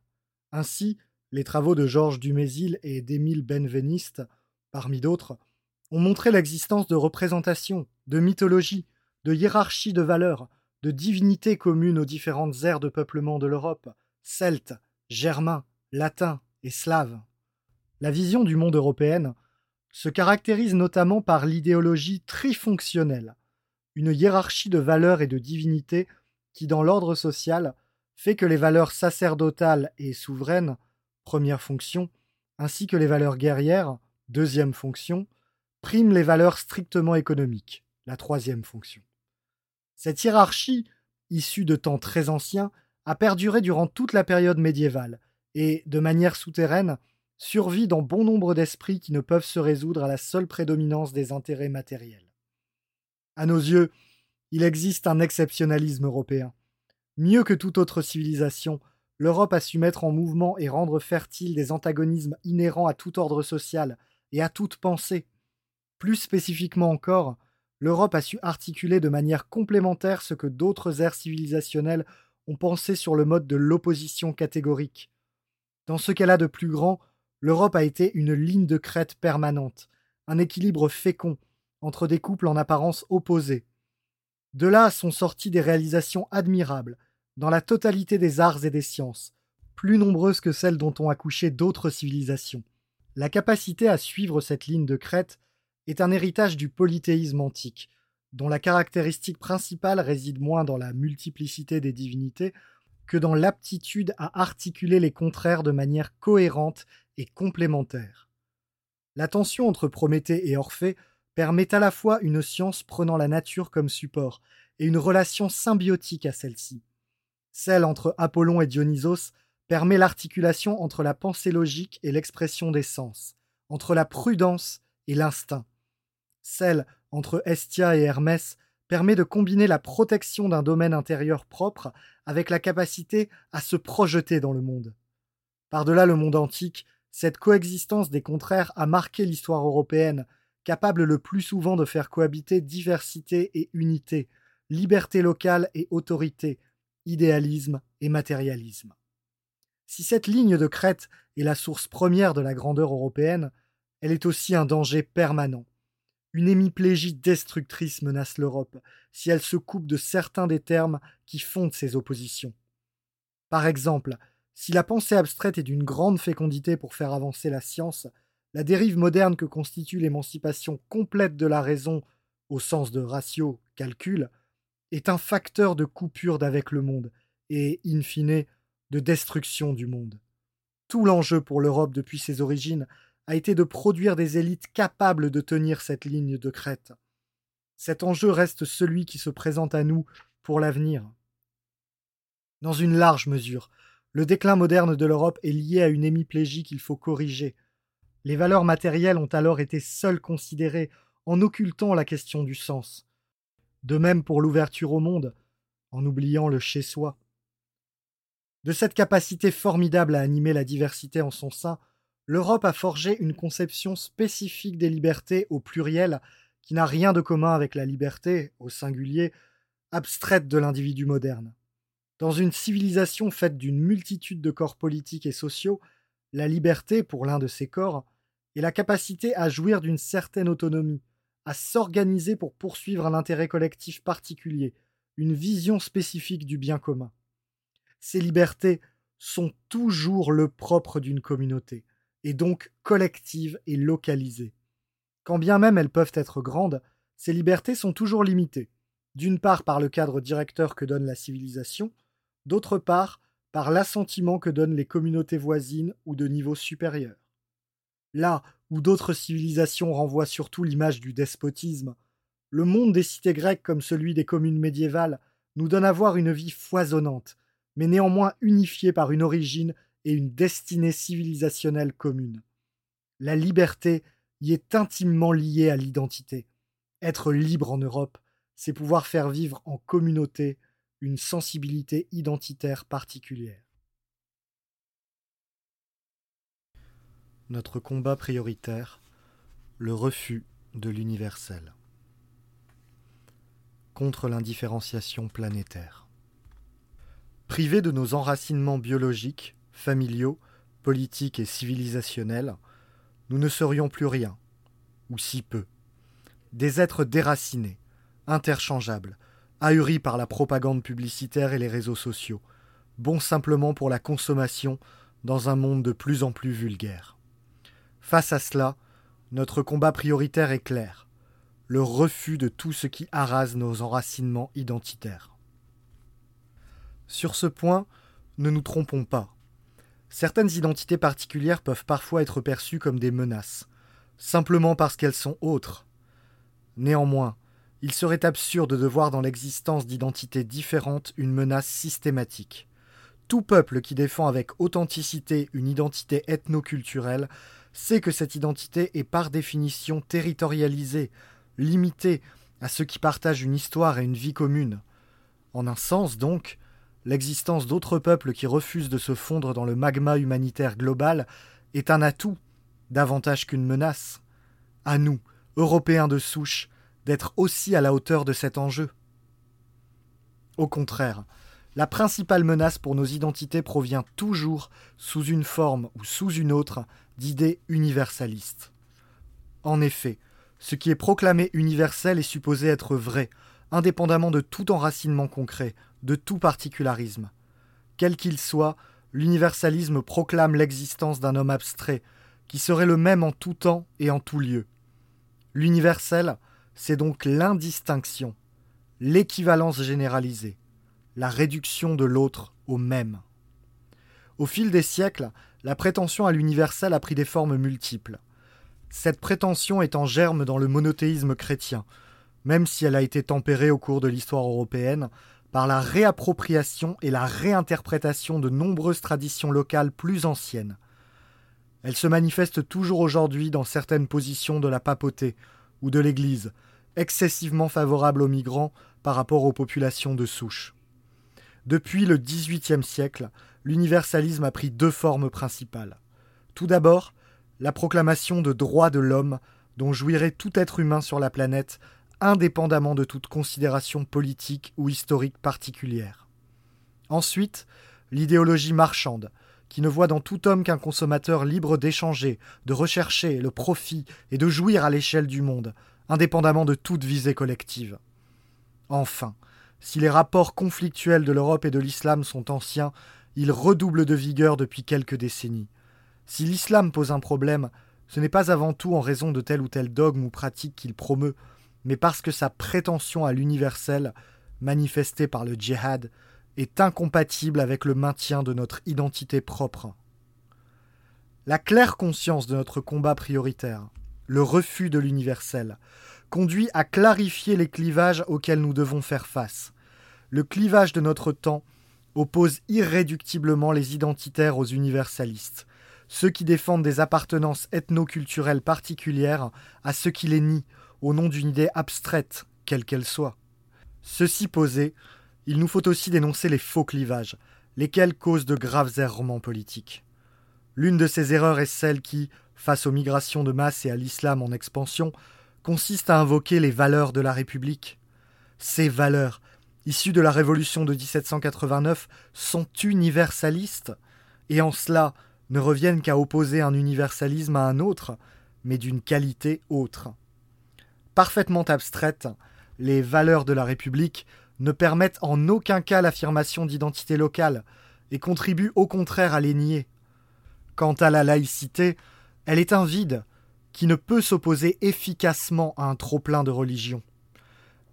Ainsi, les travaux de Georges Dumézil et d'Émile Benveniste, parmi d'autres, ont montré l'existence de représentations, de mythologies, de hiérarchies de valeurs, de divinités communes aux différentes aires de peuplement de l'Europe, celtes, germains, latins et slaves. La vision du monde européenne se caractérise notamment par l'idéologie trifonctionnelle, une hiérarchie de valeurs et de divinités qui, dans l'ordre social, fait que les valeurs sacerdotales et souveraines, première fonction, ainsi que les valeurs guerrières, deuxième fonction, priment les valeurs strictement économiques, la troisième fonction. Cette hiérarchie, issue de temps très anciens, a perduré durant toute la période médiévale, et, de manière souterraine, survit dans bon nombre d'esprits qui ne peuvent se résoudre à la seule prédominance des intérêts matériels. À nos yeux, il existe un exceptionnalisme européen. Mieux que toute autre civilisation, l'Europe a su mettre en mouvement et rendre fertiles des antagonismes inhérents à tout ordre social et à toute pensée. Plus spécifiquement encore, l'Europe a su articuler de manière complémentaire ce que d'autres ères civilisationnelles ont pensé sur le mode de l'opposition catégorique. Dans ce a de plus grand, l'Europe a été une ligne de crête permanente, un équilibre fécond entre des couples en apparence opposés. De là sont sorties des réalisations admirables, dans la totalité des arts et des sciences, plus nombreuses que celles dont ont accouché d'autres civilisations. La capacité à suivre cette ligne de crête est un héritage du polythéisme antique, dont la caractéristique principale réside moins dans la multiplicité des divinités que dans l'aptitude à articuler les contraires de manière cohérente et complémentaire. La tension entre Prométhée et Orphée permet à la fois une science prenant la nature comme support et une relation symbiotique à celle-ci. Celle entre Apollon et Dionysos permet l'articulation entre la pensée logique et l'expression des sens, entre la prudence et l'instinct. Celle entre Estia et Hermès permet de combiner la protection d'un domaine intérieur propre avec la capacité à se projeter dans le monde. Par-delà le monde antique, cette coexistence des contraires a marqué l'histoire européenne, capable le plus souvent de faire cohabiter diversité et unité, liberté locale et autorité, idéalisme et matérialisme. Si cette ligne de crête est la source première de la grandeur européenne, elle est aussi un danger permanent. Une hémiplégie destructrice menace l'Europe si elle se coupe de certains des termes qui fondent ces oppositions. Par exemple, si la pensée abstraite est d'une grande fécondité pour faire avancer la science, la dérive moderne que constitue l'émancipation complète de la raison, au sens de ratio, calcul, est un facteur de coupure d'avec le monde et, in fine, de destruction du monde. Tout l'enjeu pour l'Europe depuis ses origines a été de produire des élites capables de tenir cette ligne de crête. Cet enjeu reste celui qui se présente à nous pour l'avenir. Dans une large mesure, le déclin moderne de l'Europe est lié à une hémiplégie qu'il faut corriger. Les valeurs matérielles ont alors été seules considérées, en occultant la question du sens. De même pour l'ouverture au monde, en oubliant le chez-soi. De cette capacité formidable à animer la diversité en son sein, l'Europe a forgé une conception spécifique des libertés au pluriel qui n'a rien de commun avec la liberté, au singulier, abstraite de l'individu moderne. Dans une civilisation faite d'une multitude de corps politiques et sociaux, la liberté, pour l'un de ces corps, est la capacité à jouir d'une certaine autonomie, à s'organiser pour poursuivre un intérêt collectif particulier, une vision spécifique du bien commun. Ces libertés sont toujours le propre d'une communauté et donc collectives et localisées. Quand bien même elles peuvent être grandes, ces libertés sont toujours limitées, d'une part par le cadre directeur que donne la civilisation, d'autre part par l'assentiment que donnent les communautés voisines ou de niveau supérieur. Là où d'autres civilisations renvoient surtout l'image du despotisme, le monde des cités grecques comme celui des communes médiévales nous donne à voir une vie foisonnante, mais néanmoins unifiée par une origine et une destinée civilisationnelle commune. La liberté y est intimement liée à l'identité. Être libre en Europe, c'est pouvoir faire vivre en communauté une sensibilité identitaire particulière. Notre combat prioritaire, le refus de l'universel. Contre l'indifférenciation planétaire. Privés de nos enracinements biologiques, familiaux, politiques et civilisationnels, nous ne serions plus rien, ou si peu. Des êtres déracinés, interchangeables, ahuris par la propagande publicitaire et les réseaux sociaux, bons simplement pour la consommation dans un monde de plus en plus vulgaire. Face à cela, notre combat prioritaire est clair le refus de tout ce qui arrase nos enracinements identitaires. Sur ce point, ne nous trompons pas. Certaines identités particulières peuvent parfois être perçues comme des menaces, simplement parce qu'elles sont autres. Néanmoins, il serait absurde de voir dans l'existence d'identités différentes une menace systématique. Tout peuple qui défend avec authenticité une identité ethno-culturelle sait que cette identité est par définition territorialisée, limitée à ceux qui partagent une histoire et une vie commune. En un sens, donc, l'existence d'autres peuples qui refusent de se fondre dans le magma humanitaire global est un atout, davantage qu'une menace. À nous, Européens de souche, d'être aussi à la hauteur de cet enjeu. Au contraire, la principale menace pour nos identités provient toujours, sous une forme ou sous une autre, d'idées universalistes. En effet, ce qui est proclamé universel est supposé être vrai, indépendamment de tout enracinement concret, de tout particularisme. Quel qu'il soit, l'universalisme proclame l'existence d'un homme abstrait, qui serait le même en tout temps et en tout lieu. L'universel, c'est donc l'indistinction, l'équivalence généralisée la réduction de l'autre au même. Au fil des siècles, la prétention à l'universel a pris des formes multiples. Cette prétention est en germe dans le monothéisme chrétien, même si elle a été tempérée au cours de l'histoire européenne par la réappropriation et la réinterprétation de nombreuses traditions locales plus anciennes. Elle se manifeste toujours aujourd'hui dans certaines positions de la papauté ou de l'Église, excessivement favorables aux migrants par rapport aux populations de souche. Depuis le XVIIIe siècle, l'universalisme a pris deux formes principales. Tout d'abord, la proclamation de droits de l'homme dont jouirait tout être humain sur la planète, indépendamment de toute considération politique ou historique particulière. Ensuite, l'idéologie marchande, qui ne voit dans tout homme qu'un consommateur libre d'échanger, de rechercher le profit et de jouir à l'échelle du monde, indépendamment de toute visée collective. Enfin, si les rapports conflictuels de l'Europe et de l'islam sont anciens, ils redoublent de vigueur depuis quelques décennies. Si l'islam pose un problème, ce n'est pas avant tout en raison de tel ou tel dogme ou pratique qu'il promeut, mais parce que sa prétention à l'universel, manifestée par le djihad, est incompatible avec le maintien de notre identité propre. La claire conscience de notre combat prioritaire, le refus de l'universel, conduit à clarifier les clivages auxquels nous devons faire face. Le clivage de notre temps oppose irréductiblement les identitaires aux universalistes, ceux qui défendent des appartenances ethno-culturelles particulières à ceux qui les nient au nom d'une idée abstraite, quelle qu'elle soit. Ceci posé, il nous faut aussi dénoncer les faux clivages, lesquels causent de graves errements politiques. L'une de ces erreurs est celle qui, face aux migrations de masse et à l'islam en expansion, consiste à invoquer les valeurs de la République. Ces valeurs, issues de la Révolution de 1789, sont universalistes, et en cela ne reviennent qu'à opposer un universalisme à un autre, mais d'une qualité autre. Parfaitement abstraites, les valeurs de la République ne permettent en aucun cas l'affirmation d'identité locale, et contribuent au contraire à les nier. Quant à la laïcité, elle est un vide, qui ne peut s'opposer efficacement à un trop-plein de religion.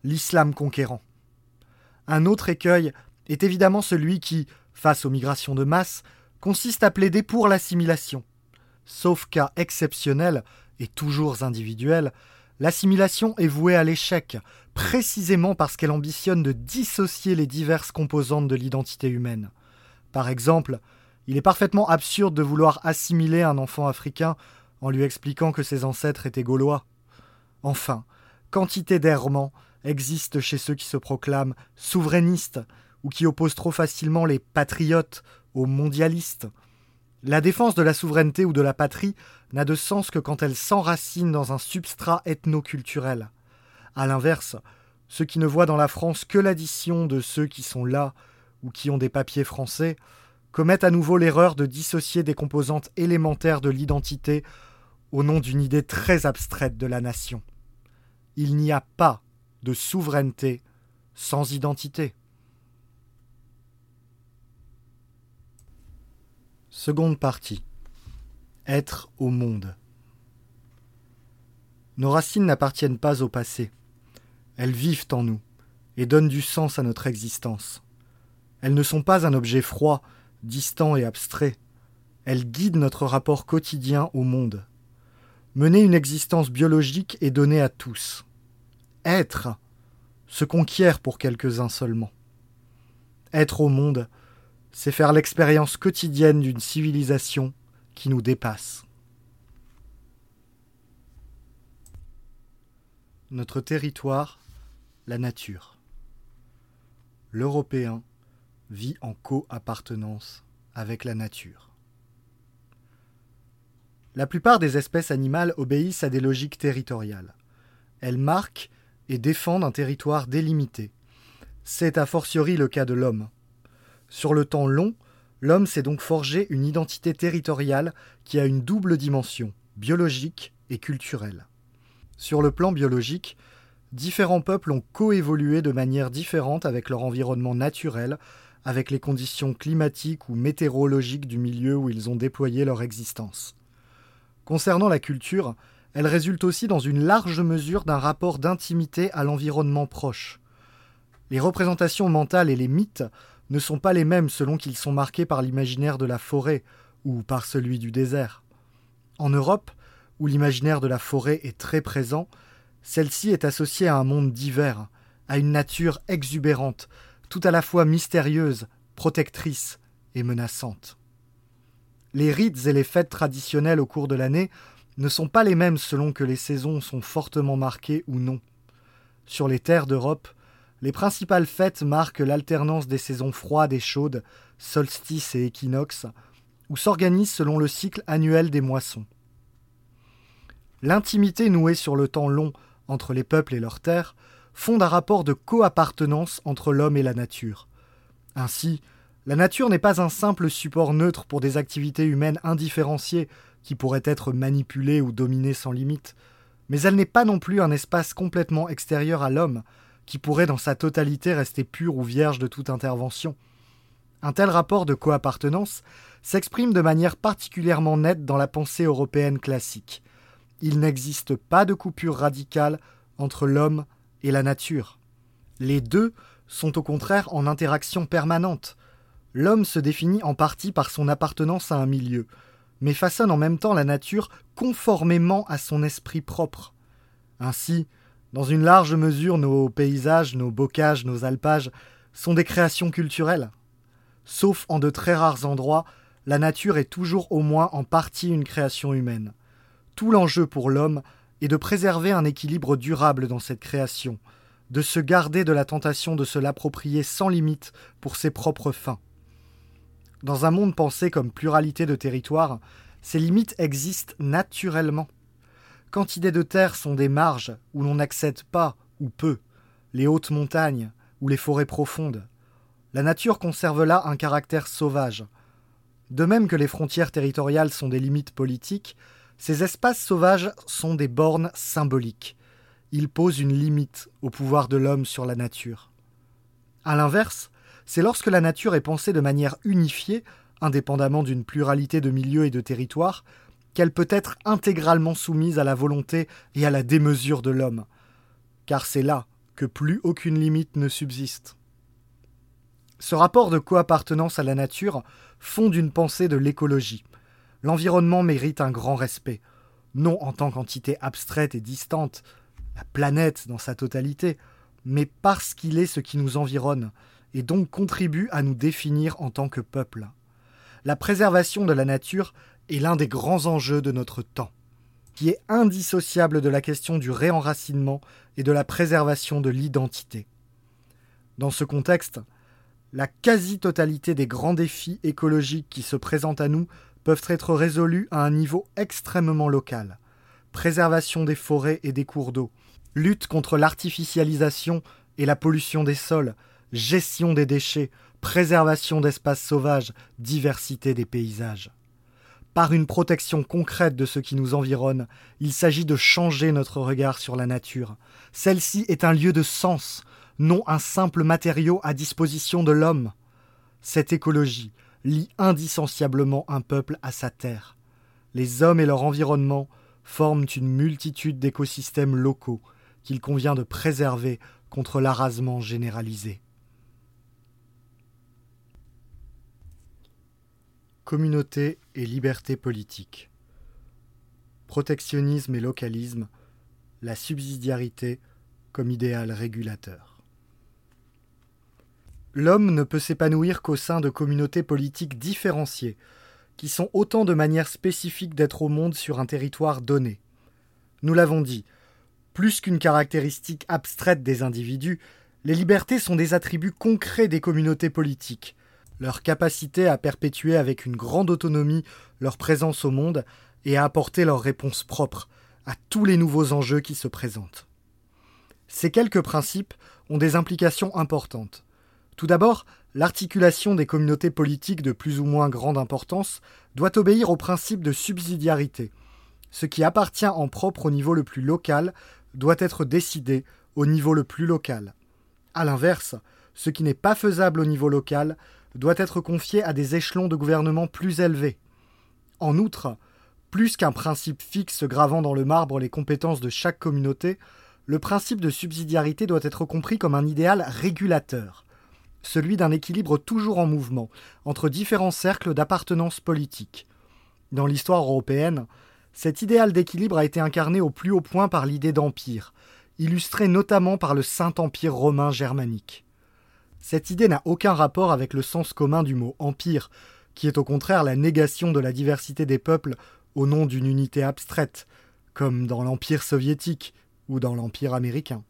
L'islam conquérant. Un autre écueil est évidemment celui qui, face aux migrations de masse, consiste à plaider pour l'assimilation. Sauf cas exceptionnel et toujours individuel, l'assimilation est vouée à l'échec, précisément parce qu'elle ambitionne de dissocier les diverses composantes de l'identité humaine. Par exemple, il est parfaitement absurde de vouloir assimiler un enfant africain en lui expliquant que ses ancêtres étaient gaulois. Enfin, quantité d'errements existent chez ceux qui se proclament souverainistes ou qui opposent trop facilement les patriotes aux mondialistes. La défense de la souveraineté ou de la patrie n'a de sens que quand elle s'enracine dans un substrat ethno-culturel. À l'inverse, ceux qui ne voient dans la France que l'addition de ceux qui sont là ou qui ont des papiers français, commettent à nouveau l'erreur de dissocier des composantes élémentaires de l'identité au nom d'une idée très abstraite de la nation. Il n'y a pas de souveraineté sans identité. Seconde partie. Être au monde. Nos racines n'appartiennent pas au passé. Elles vivent en nous et donnent du sens à notre existence. Elles ne sont pas un objet froid, distant et abstrait. Elles guident notre rapport quotidien au monde. Mener une existence biologique est donné à tous. Être se conquiert pour quelques-uns seulement. Être au monde, c'est faire l'expérience quotidienne d'une civilisation qui nous dépasse. Notre territoire, la nature. L'Européen vit en co-appartenance avec la nature. La plupart des espèces animales obéissent à des logiques territoriales. Elles marquent et défendent un territoire délimité. C'est a fortiori le cas de l'homme. Sur le temps long, l'homme s'est donc forgé une identité territoriale qui a une double dimension, biologique et culturelle. Sur le plan biologique, différents peuples ont coévolué de manière différente avec leur environnement naturel, avec les conditions climatiques ou météorologiques du milieu où ils ont déployé leur existence. Concernant la culture, elle résulte aussi dans une large mesure d'un rapport d'intimité à l'environnement proche. Les représentations mentales et les mythes ne sont pas les mêmes selon qu'ils sont marqués par l'imaginaire de la forêt ou par celui du désert. En Europe, où l'imaginaire de la forêt est très présent, celle-ci est associée à un monde divers, à une nature exubérante, tout à la fois mystérieuse, protectrice et menaçante. Les rites et les fêtes traditionnelles au cours de l'année ne sont pas les mêmes selon que les saisons sont fortement marquées ou non. Sur les terres d'Europe, les principales fêtes marquent l'alternance des saisons froides et chaudes, solstices et équinoxes, ou s'organisent selon le cycle annuel des moissons. L'intimité nouée sur le temps long entre les peuples et leurs terres fonde un rapport de coappartenance entre l'homme et la nature. Ainsi, la nature n'est pas un simple support neutre pour des activités humaines indifférenciées qui pourrait être manipulée ou dominée sans limite, mais elle n'est pas non plus un espace complètement extérieur à l'homme, qui pourrait dans sa totalité rester pur ou vierge de toute intervention. Un tel rapport de coappartenance s'exprime de manière particulièrement nette dans la pensée européenne classique. Il n'existe pas de coupure radicale entre l'homme et la nature. Les deux sont au contraire en interaction permanente. L'homme se définit en partie par son appartenance à un milieu, mais façonne en même temps la nature conformément à son esprit propre. Ainsi, dans une large mesure, nos paysages, nos bocages, nos alpages sont des créations culturelles. Sauf en de très rares endroits, la nature est toujours au moins en partie une création humaine. Tout l'enjeu pour l'homme est de préserver un équilibre durable dans cette création, de se garder de la tentation de se l'approprier sans limite pour ses propres fins. Dans un monde pensé comme pluralité de territoires, ces limites existent naturellement. Quantité de terres sont des marges où l'on n'accède pas ou peu, les hautes montagnes ou les forêts profondes. La nature conserve là un caractère sauvage. De même que les frontières territoriales sont des limites politiques, ces espaces sauvages sont des bornes symboliques. Ils posent une limite au pouvoir de l'homme sur la nature. A l'inverse, c'est lorsque la nature est pensée de manière unifiée, indépendamment d'une pluralité de milieux et de territoires, qu'elle peut être intégralement soumise à la volonté et à la démesure de l'homme. Car c'est là que plus aucune limite ne subsiste. Ce rapport de coappartenance à la nature fonde une pensée de l'écologie. L'environnement mérite un grand respect, non en tant qu'entité abstraite et distante, la planète dans sa totalité, mais parce qu'il est ce qui nous environne, et donc contribue à nous définir en tant que peuple. La préservation de la nature est l'un des grands enjeux de notre temps, qui est indissociable de la question du réenracinement et de la préservation de l'identité. Dans ce contexte, la quasi-totalité des grands défis écologiques qui se présentent à nous peuvent être résolus à un niveau extrêmement local. Préservation des forêts et des cours d'eau, lutte contre l'artificialisation et la pollution des sols, gestion des déchets, préservation d'espaces sauvages, diversité des paysages. Par une protection concrète de ce qui nous environne, il s'agit de changer notre regard sur la nature. Celle-ci est un lieu de sens, non un simple matériau à disposition de l'homme. Cette écologie lie indissociablement un peuple à sa terre. Les hommes et leur environnement forment une multitude d'écosystèmes locaux qu'il convient de préserver contre l'arasement généralisé. Communauté et liberté politique. Protectionnisme et localisme, la subsidiarité comme idéal régulateur. L'homme ne peut s'épanouir qu'au sein de communautés politiques différenciées, qui sont autant de manières spécifiques d'être au monde sur un territoire donné. Nous l'avons dit, plus qu'une caractéristique abstraite des individus, les libertés sont des attributs concrets des communautés politiques, leur capacité à perpétuer avec une grande autonomie leur présence au monde et à apporter leurs réponses propres à tous les nouveaux enjeux qui se présentent. Ces quelques principes ont des implications importantes. Tout d'abord, l'articulation des communautés politiques de plus ou moins grande importance doit obéir au principe de subsidiarité. Ce qui appartient en propre au niveau le plus local doit être décidé au niveau le plus local. A l'inverse, ce qui n'est pas faisable au niveau local doit être confié à des échelons de gouvernement plus élevés. En outre, plus qu'un principe fixe gravant dans le marbre les compétences de chaque communauté, le principe de subsidiarité doit être compris comme un idéal régulateur, celui d'un équilibre toujours en mouvement entre différents cercles d'appartenance politique. Dans l'histoire européenne, cet idéal d'équilibre a été incarné au plus haut point par l'idée d'empire, illustrée notamment par le Saint-Empire romain germanique. Cette idée n'a aucun rapport avec le sens commun du mot empire, qui est au contraire la négation de la diversité des peuples au nom d'une unité abstraite, comme dans l'Empire soviétique ou dans l'Empire américain.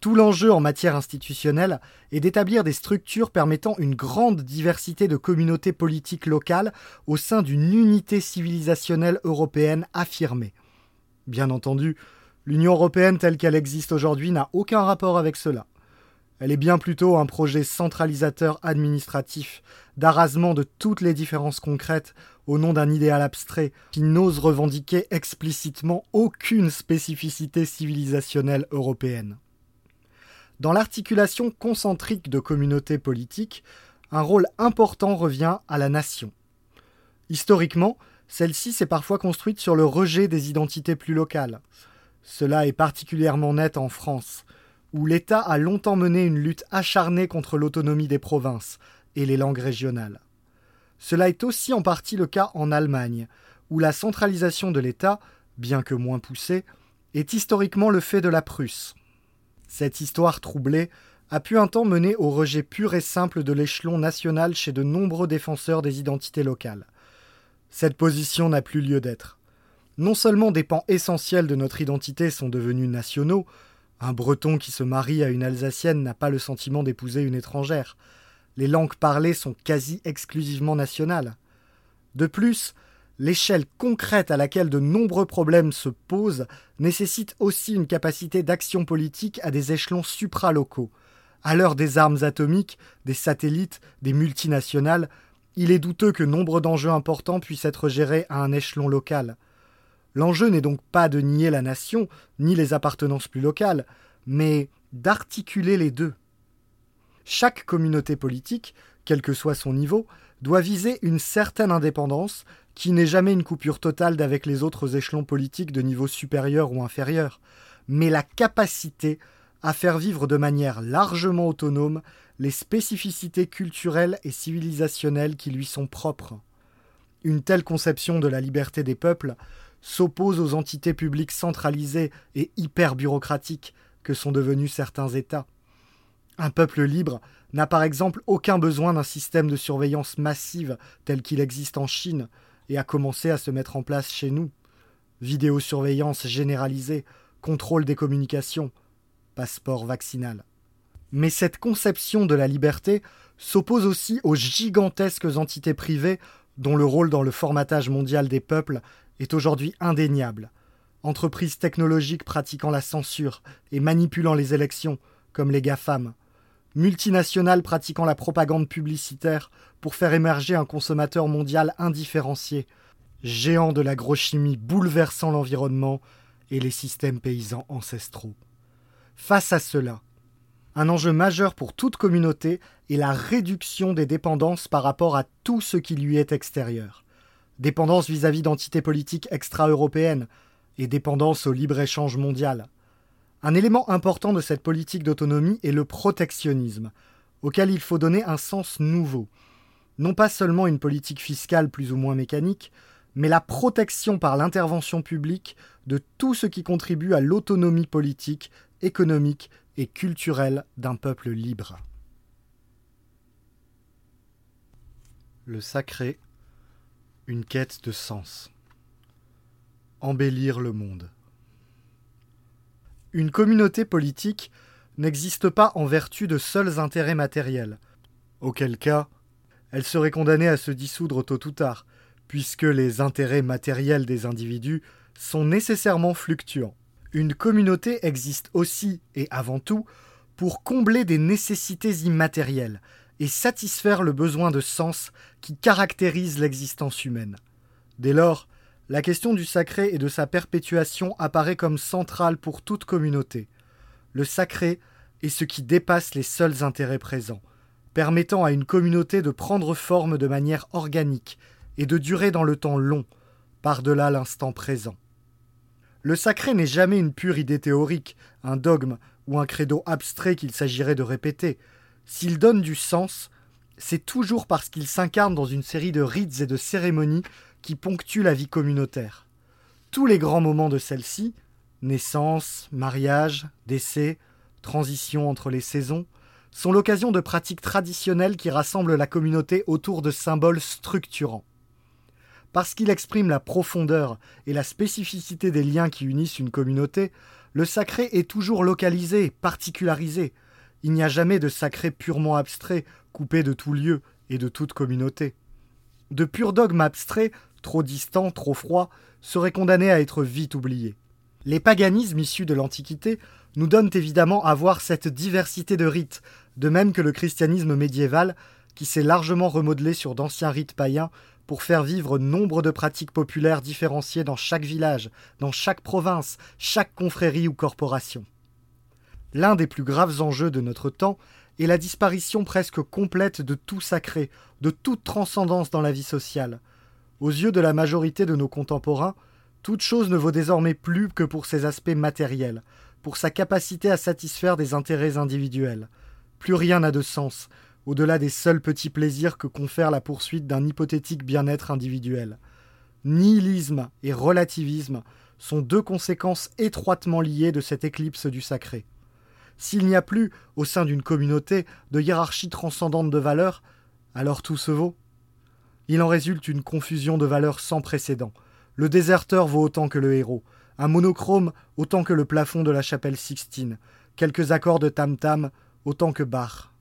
Tout l'enjeu en matière institutionnelle est d'établir des structures permettant une grande diversité de communautés politiques locales au sein d'une unité civilisationnelle européenne affirmée. Bien entendu, l'Union européenne telle qu'elle existe aujourd'hui n'a aucun rapport avec cela. Elle est bien plutôt un projet centralisateur administratif, d'arrasement de toutes les différences concrètes au nom d'un idéal abstrait qui n'ose revendiquer explicitement aucune spécificité civilisationnelle européenne. Dans l'articulation concentrique de communautés politiques, un rôle important revient à la nation. Historiquement, celle-ci s'est parfois construite sur le rejet des identités plus locales. Cela est particulièrement net en France, où l'État a longtemps mené une lutte acharnée contre l'autonomie des provinces et les langues régionales. Cela est aussi en partie le cas en Allemagne, où la centralisation de l'État, bien que moins poussée, est historiquement le fait de la Prusse. Cette histoire troublée a pu un temps mener au rejet pur et simple de l'échelon national chez de nombreux défenseurs des identités locales. Cette position n'a plus lieu d'être. Non seulement des pans essentiels de notre identité sont devenus nationaux, un Breton qui se marie à une Alsacienne n'a pas le sentiment d'épouser une étrangère. Les langues parlées sont quasi exclusivement nationales. De plus, l'échelle concrète à laquelle de nombreux problèmes se posent nécessite aussi une capacité d'action politique à des échelons supralocaux. À l'heure des armes atomiques, des satellites, des multinationales, il est douteux que nombre d'enjeux importants puissent être gérés à un échelon local. L'enjeu n'est donc pas de nier la nation, ni les appartenances plus locales, mais d'articuler les deux. Chaque communauté politique, quel que soit son niveau, doit viser une certaine indépendance qui n'est jamais une coupure totale d'avec les autres échelons politiques de niveau supérieur ou inférieur, mais la capacité à faire vivre de manière largement autonome les spécificités culturelles et civilisationnelles qui lui sont propres. Une telle conception de la liberté des peuples s'oppose aux entités publiques centralisées et hyper bureaucratiques que sont devenus certains États. Un peuple libre n'a par exemple aucun besoin d'un système de surveillance massive tel qu'il existe en Chine, et a commencé à se mettre en place chez nous. Vidéosurveillance généralisée, contrôle des communications, passeport vaccinal. Mais cette conception de la liberté s'oppose aussi aux gigantesques entités privées dont le rôle dans le formatage mondial des peuples est aujourd'hui indéniable. Entreprises technologiques pratiquant la censure et manipulant les élections, comme les GAFAM. multinationales pratiquant la propagande publicitaire pour faire émerger un consommateur mondial indifférencié, géants de l'agrochimie bouleversant l'environnement et les systèmes paysans ancestraux. Face à cela, un enjeu majeur pour toute communauté est la réduction des dépendances par rapport à tout ce qui lui est extérieur. Dépendance vis-à-vis d'entités politiques extra-européennes et dépendance au libre-échange mondial. Un élément important de cette politique d'autonomie est le protectionnisme, auquel il faut donner un sens nouveau. Non pas seulement une politique fiscale plus ou moins mécanique, mais la protection par l'intervention publique de tout ce qui contribue à l'autonomie politique, économique et culturelle d'un peuple libre. Le sacré, une quête de sens. Embellir le monde. Une communauté politique n'existe pas en vertu de seuls intérêts matériels, auquel cas elle serait condamnée à se dissoudre tôt ou tard, puisque les intérêts matériels des individus sont nécessairement fluctuants une communauté existe aussi et avant tout pour combler des nécessités immatérielles et satisfaire le besoin de sens qui caractérise l'existence humaine. Dès lors, la question du sacré et de sa perpétuation apparaît comme centrale pour toute communauté. Le sacré est ce qui dépasse les seuls intérêts présents, permettant à une communauté de prendre forme de manière organique et de durer dans le temps long, par-delà l'instant présent. Le sacré n'est jamais une pure idée théorique, un dogme ou un credo abstrait qu'il s'agirait de répéter. S'il donne du sens, c'est toujours parce qu'il s'incarne dans une série de rites et de cérémonies qui ponctuent la vie communautaire. Tous les grands moments de celle-ci, naissance, mariage, décès, transition entre les saisons, sont l'occasion de pratiques traditionnelles qui rassemblent la communauté autour de symboles structurants. Parce qu'il exprime la profondeur et la spécificité des liens qui unissent une communauté, le sacré est toujours localisé, particularisé. Il n'y a jamais de sacré purement abstrait, coupé de tout lieu et de toute communauté. De purs dogmes abstraits, trop distants, trop froids, seraient condamnés à être vite oubliés. Les paganismes issus de l'Antiquité nous donnent évidemment à voir cette diversité de rites, de même que le christianisme médiéval, qui s'est largement remodelé sur d'anciens rites païens, pour faire vivre nombre de pratiques populaires différenciées dans chaque village, dans chaque province, chaque confrérie ou corporation. L'un des plus graves enjeux de notre temps est la disparition presque complète de tout sacré, de toute transcendance dans la vie sociale. Aux yeux de la majorité de nos contemporains, toute chose ne vaut désormais plus que pour ses aspects matériels, pour sa capacité à satisfaire des intérêts individuels. Plus rien n'a de sens, au-delà des seuls petits plaisirs que confère la poursuite d'un hypothétique bien-être individuel. Nihilisme et relativisme sont deux conséquences étroitement liées de cette éclipse du sacré. S'il n'y a plus, au sein d'une communauté, de hiérarchie transcendante de valeurs, alors tout se vaut. Il en résulte une confusion de valeurs sans précédent. Le déserteur vaut autant que le héros, un monochrome autant que le plafond de la chapelle Sixtine, quelques accords de tam-tam autant que Bach.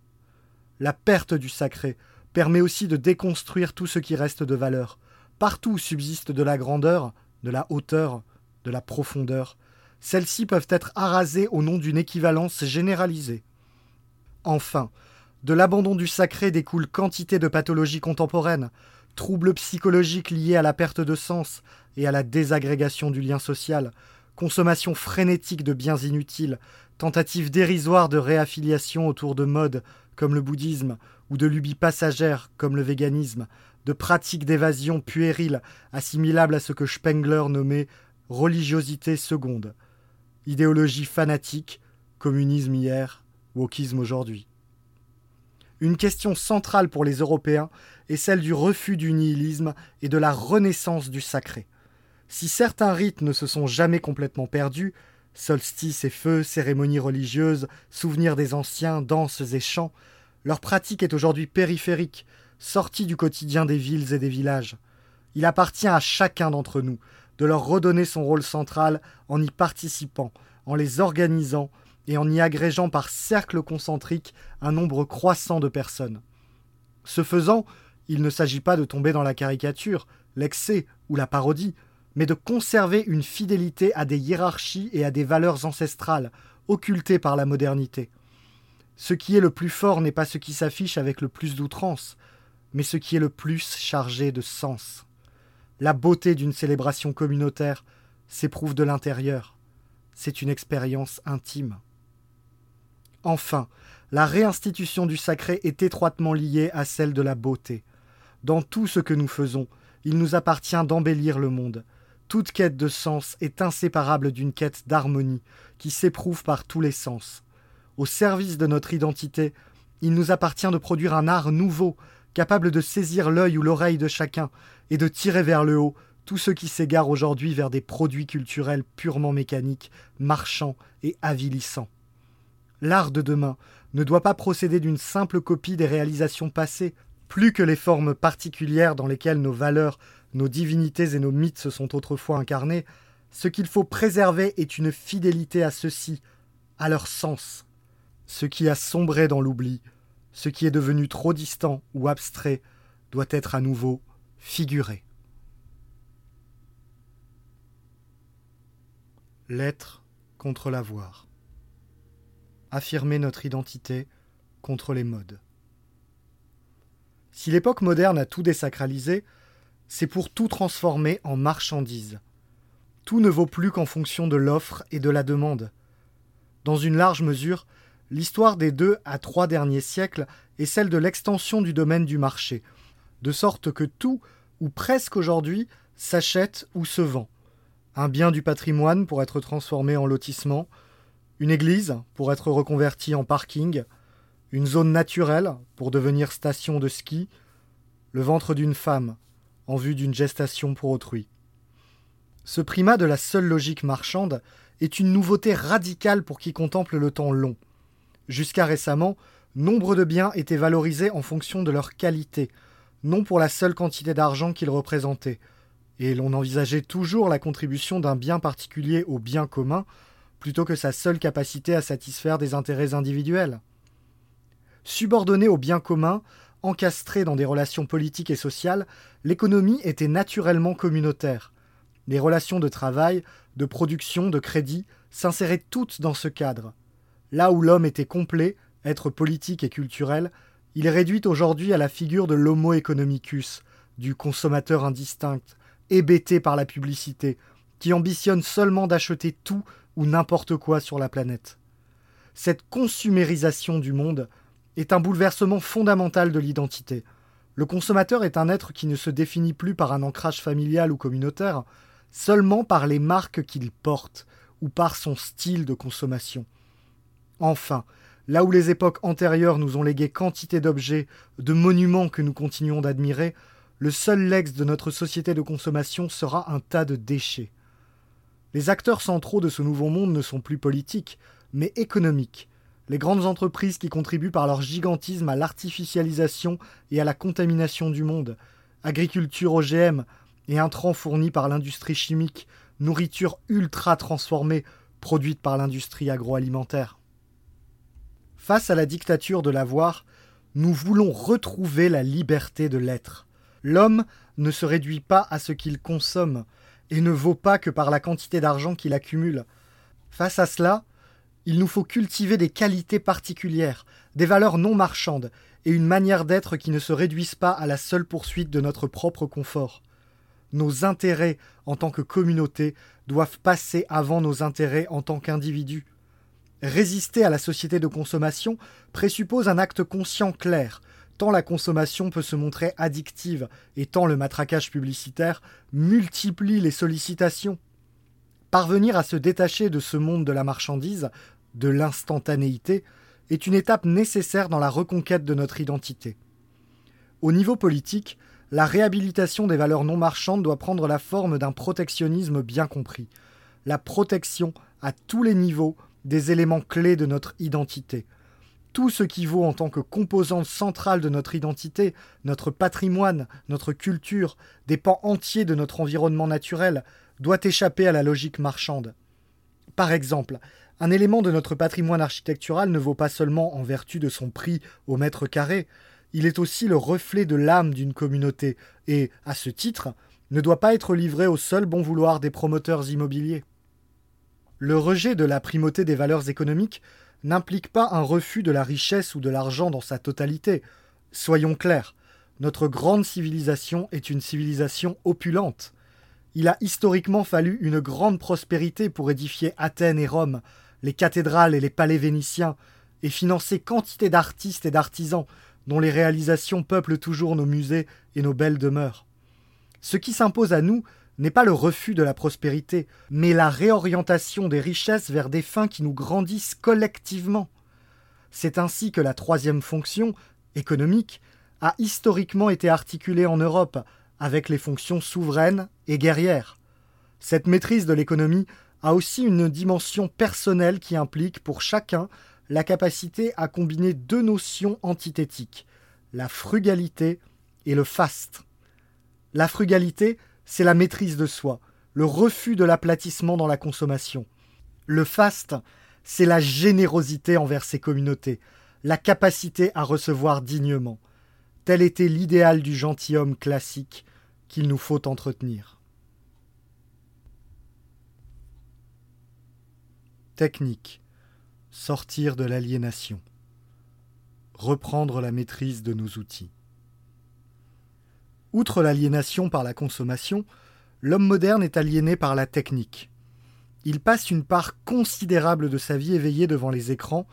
La perte du sacré permet aussi de déconstruire tout ce qui reste de valeur. Partout subsiste de la grandeur, de la hauteur, de la profondeur. Celles-ci peuvent être arasées au nom d'une équivalence généralisée. Enfin, de l'abandon du sacré découle quantité de pathologies contemporaines, troubles psychologiques liés à la perte de sens et à la désagrégation du lien social, consommation frénétique de biens inutiles, tentatives dérisoires de réaffiliation autour de modes comme le bouddhisme, ou de lubies passagères, comme le véganisme, de pratiques d'évasion puériles, assimilables à ce que Spengler nommait religiosité seconde, idéologie fanatique, communisme hier, wokisme aujourd'hui. Une question centrale pour les Européens est celle du refus du nihilisme et de la renaissance du sacré. Si certains rites ne se sont jamais complètement perdus, solstices et feux, cérémonies religieuses, souvenirs des anciens, danses et chants, leur pratique est aujourd'hui périphérique, sortie du quotidien des villes et des villages. Il appartient à chacun d'entre nous de leur redonner son rôle central en y participant, en les organisant et en y agrégeant par cercles concentriques un nombre croissant de personnes. Ce faisant, il ne s'agit pas de tomber dans la caricature, l'excès ou la parodie, mais de conserver une fidélité à des hiérarchies et à des valeurs ancestrales, occultées par la modernité. Ce qui est le plus fort n'est pas ce qui s'affiche avec le plus d'outrance, mais ce qui est le plus chargé de sens. La beauté d'une célébration communautaire s'éprouve de l'intérieur. C'est une expérience intime. Enfin, la réinstitution du sacré est étroitement liée à celle de la beauté. Dans tout ce que nous faisons, il nous appartient d'embellir le monde. Toute quête de sens est inséparable d'une quête d'harmonie qui s'éprouve par tous les sens. Au service de notre identité, il nous appartient de produire un art nouveau, capable de saisir l'œil ou l'oreille de chacun et de tirer vers le haut tous ceux qui s'égarent aujourd'hui vers des produits culturels purement mécaniques, marchands et avilissants. L'art de demain ne doit pas procéder d'une simple copie des réalisations passées, plus que les formes particulières dans lesquelles nos valeurs, nos divinités et nos mythes se sont autrefois incarnés, ce qu'il faut préserver est une fidélité à ceux-ci, à leur sens. Ce qui a sombré dans l'oubli, ce qui est devenu trop distant ou abstrait, doit être à nouveau figuré. L'être contre l'avoir. Affirmer notre identité contre les modes. Si l'époque moderne a tout désacralisé, c'est pour tout transformer en marchandise. Tout ne vaut plus qu'en fonction de l'offre et de la demande. Dans une large mesure, l'histoire des deux à trois derniers siècles est celle de l'extension du domaine du marché, de sorte que tout, ou presque aujourd'hui, s'achète ou se vend. Un bien du patrimoine pour être transformé en lotissement, une église pour être reconvertie en parking, une zone naturelle pour devenir station de ski, le ventre d'une femme en vue d'une gestation pour autrui. Ce primat de la seule logique marchande est une nouveauté radicale pour qui contemple le temps long. Jusqu'à récemment, nombre de biens étaient valorisés en fonction de leur qualité, non pour la seule quantité d'argent qu'ils représentaient, et l'on envisageait toujours la contribution d'un bien particulier au bien commun plutôt que sa seule capacité à satisfaire des intérêts individuels. Subordonnée au bien commun, encastrée dans des relations politiques et sociales, l'économie était naturellement communautaire. Les relations de travail, de production, de crédit s'inséraient toutes dans ce cadre. Là où l'homme était complet, être politique et culturel, il est réduit aujourd'hui à la figure de l'homo economicus, du consommateur indistinct, hébété par la publicité, qui ambitionne seulement d'acheter tout ou n'importe quoi sur la planète. Cette consumérisation du monde est un bouleversement fondamental de l'identité. Le consommateur est un être qui ne se définit plus par un ancrage familial ou communautaire, seulement par les marques qu'il porte ou par son style de consommation. Enfin, là où les époques antérieures nous ont légué quantité d'objets, de monuments que nous continuons d'admirer, le seul lex de notre société de consommation sera un tas de déchets. Les acteurs centraux de ce nouveau monde ne sont plus politiques, mais économiques, les grandes entreprises qui contribuent par leur gigantisme à l'artificialisation et à la contamination du monde, agriculture OGM et intrants fournis par l'industrie chimique, nourriture ultra transformée produite par l'industrie agroalimentaire. Face à la dictature de l'avoir, nous voulons retrouver la liberté de l'être. L'homme ne se réduit pas à ce qu'il consomme et ne vaut pas que par la quantité d'argent qu'il accumule. Face à cela, il nous faut cultiver des qualités particulières, des valeurs non marchandes, et une manière d'être qui ne se réduisent pas à la seule poursuite de notre propre confort. Nos intérêts en tant que communauté doivent passer avant nos intérêts en tant qu'individus. Résister à la société de consommation présuppose un acte conscient clair, tant la consommation peut se montrer addictive et tant le matraquage publicitaire multiplie les sollicitations. Parvenir à se détacher de ce monde de la marchandise de l'instantanéité est une étape nécessaire dans la reconquête de notre identité. Au niveau politique, la réhabilitation des valeurs non marchandes doit prendre la forme d'un protectionnisme bien compris, la protection à tous les niveaux des éléments clés de notre identité. Tout ce qui vaut en tant que composante centrale de notre identité, notre patrimoine, notre culture, des pans entiers de notre environnement naturel, doit échapper à la logique marchande. Par exemple, un élément de notre patrimoine architectural ne vaut pas seulement en vertu de son prix au mètre carré, il est aussi le reflet de l'âme d'une communauté et, à ce titre, ne doit pas être livré au seul bon vouloir des promoteurs immobiliers. Le rejet de la primauté des valeurs économiques n'implique pas un refus de la richesse ou de l'argent dans sa totalité. Soyons clairs, notre grande civilisation est une civilisation opulente. Il a historiquement fallu une grande prospérité pour édifier Athènes et Rome, les cathédrales et les palais vénitiens, et financer quantité d'artistes et d'artisans dont les réalisations peuplent toujours nos musées et nos belles demeures. Ce qui s'impose à nous n'est pas le refus de la prospérité, mais la réorientation des richesses vers des fins qui nous grandissent collectivement. C'est ainsi que la troisième fonction, économique, a historiquement été articulée en Europe avec les fonctions souveraines et guerrières. Cette maîtrise de l'économie a aussi une dimension personnelle qui implique pour chacun la capacité à combiner deux notions antithétiques, la frugalité et le faste. La frugalité, c'est la maîtrise de soi, le refus de l'aplatissement dans la consommation. Le faste, c'est la générosité envers ses communautés, la capacité à recevoir dignement. Tel était l'idéal du gentilhomme classique qu'il nous faut entretenir. Technique. Sortir de l'aliénation. Reprendre la maîtrise de nos outils. Outre l'aliénation par la consommation, l'homme moderne est aliéné par la technique. Il passe une part considérable de sa vie éveillée devant les écrans,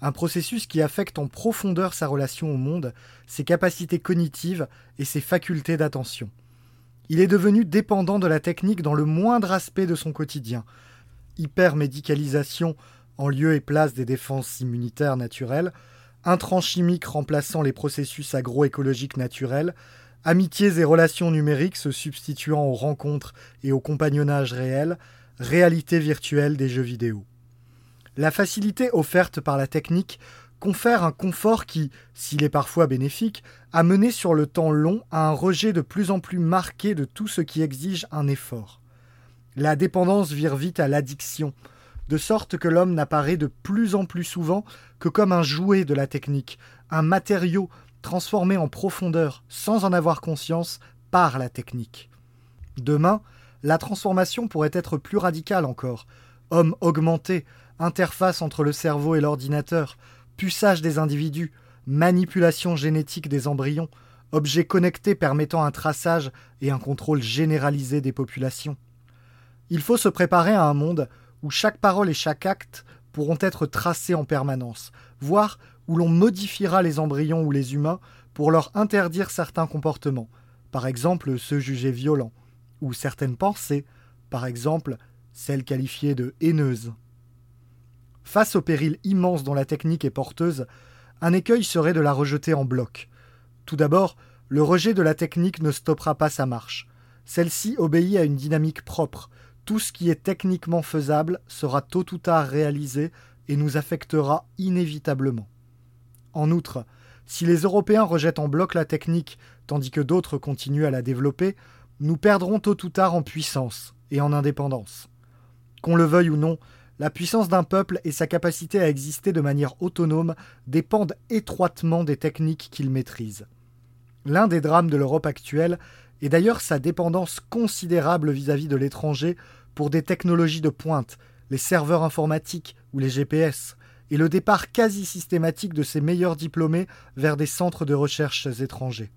un processus qui affecte en profondeur sa relation au monde, ses capacités cognitives et ses facultés d'attention. Il est devenu dépendant de la technique dans le moindre aspect de son quotidien. Hypermédicalisation en lieu et place des défenses immunitaires naturelles, intrants chimiques remplaçant les processus agroécologiques naturels, Amitiés et relations numériques se substituant aux rencontres et au compagnonnage réel, réalité virtuelle des jeux vidéo. La facilité offerte par la technique confère un confort qui, s'il est parfois bénéfique, a mené sur le temps long à un rejet de plus en plus marqué de tout ce qui exige un effort. La dépendance vire vite à l'addiction, de sorte que l'homme n'apparaît de plus en plus souvent que comme un jouet de la technique, un matériau transformé en profondeur sans en avoir conscience par la technique. Demain, la transformation pourrait être plus radicale encore. Homme augmenté, interface entre le cerveau et l'ordinateur, puçage des individus, manipulation génétique des embryons, objets connectés permettant un traçage et un contrôle généralisé des populations. Il faut se préparer à un monde où chaque parole et chaque acte pourront être tracés en permanence, voire où l'on modifiera les embryons ou les humains pour leur interdire certains comportements, par exemple ceux jugés violents, ou certaines pensées, par exemple celles qualifiées de haineuses. Face au péril immense dont la technique est porteuse, un écueil serait de la rejeter en bloc. Tout d'abord, le rejet de la technique ne stoppera pas sa marche. Celle-ci obéit à une dynamique propre. Tout ce qui est techniquement faisable sera tôt ou tard réalisé et nous affectera inévitablement. En outre, si les Européens rejettent en bloc la technique, tandis que d'autres continuent à la développer, nous perdrons tôt ou tard en puissance et en indépendance. Qu'on le veuille ou non, la puissance d'un peuple et sa capacité à exister de manière autonome dépendent étroitement des techniques qu'il maîtrise. L'un des drames de l'Europe actuelle est d'ailleurs sa dépendance considérable vis-à-vis -vis de l'étranger pour des technologies de pointe, les serveurs informatiques ou les GPS, et le départ quasi systématique de ses meilleurs diplômés vers des centres de recherche étrangers.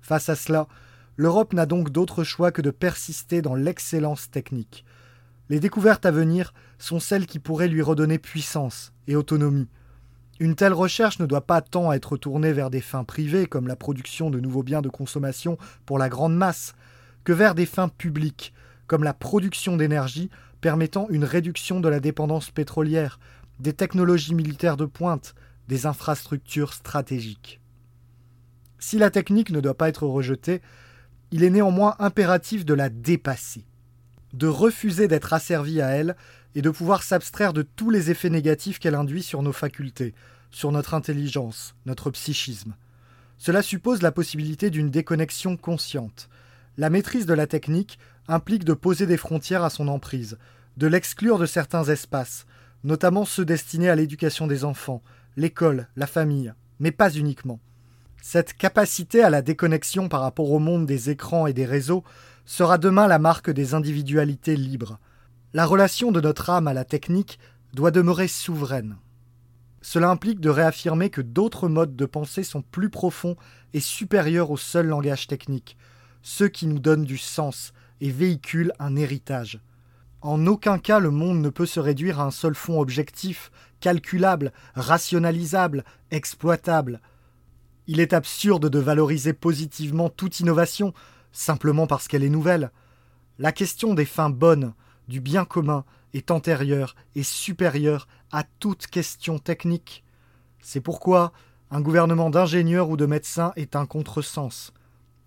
Face à cela, l'Europe n'a donc d'autre choix que de persister dans l'excellence technique. Les découvertes à venir sont celles qui pourraient lui redonner puissance et autonomie. Une telle recherche ne doit pas tant être tournée vers des fins privées comme la production de nouveaux biens de consommation pour la grande masse, que vers des fins publiques comme la production d'énergie permettant une réduction de la dépendance pétrolière, des technologies militaires de pointe, des infrastructures stratégiques. Si la technique ne doit pas être rejetée, il est néanmoins impératif de la dépasser, de refuser d'être asservi à elle et de pouvoir s'abstraire de tous les effets négatifs qu'elle induit sur nos facultés, sur notre intelligence, notre psychisme. Cela suppose la possibilité d'une déconnexion consciente. La maîtrise de la technique implique de poser des frontières à son emprise, de l'exclure de certains espaces, notamment ceux destinés à l'éducation des enfants, l'école, la famille, mais pas uniquement. Cette capacité à la déconnexion par rapport au monde des écrans et des réseaux sera demain la marque des individualités libres. La relation de notre âme à la technique doit demeurer souveraine. Cela implique de réaffirmer que d'autres modes de pensée sont plus profonds et supérieurs au seul langage technique, ceux qui nous donnent du sens et véhiculent un héritage. En aucun cas le monde ne peut se réduire à un seul fond objectif, calculable, rationalisable, exploitable. Il est absurde de valoriser positivement toute innovation, simplement parce qu'elle est nouvelle. La question des fins bonnes, du bien commun, est antérieure et supérieure à toute question technique. C'est pourquoi un gouvernement d'ingénieurs ou de médecins est un contresens.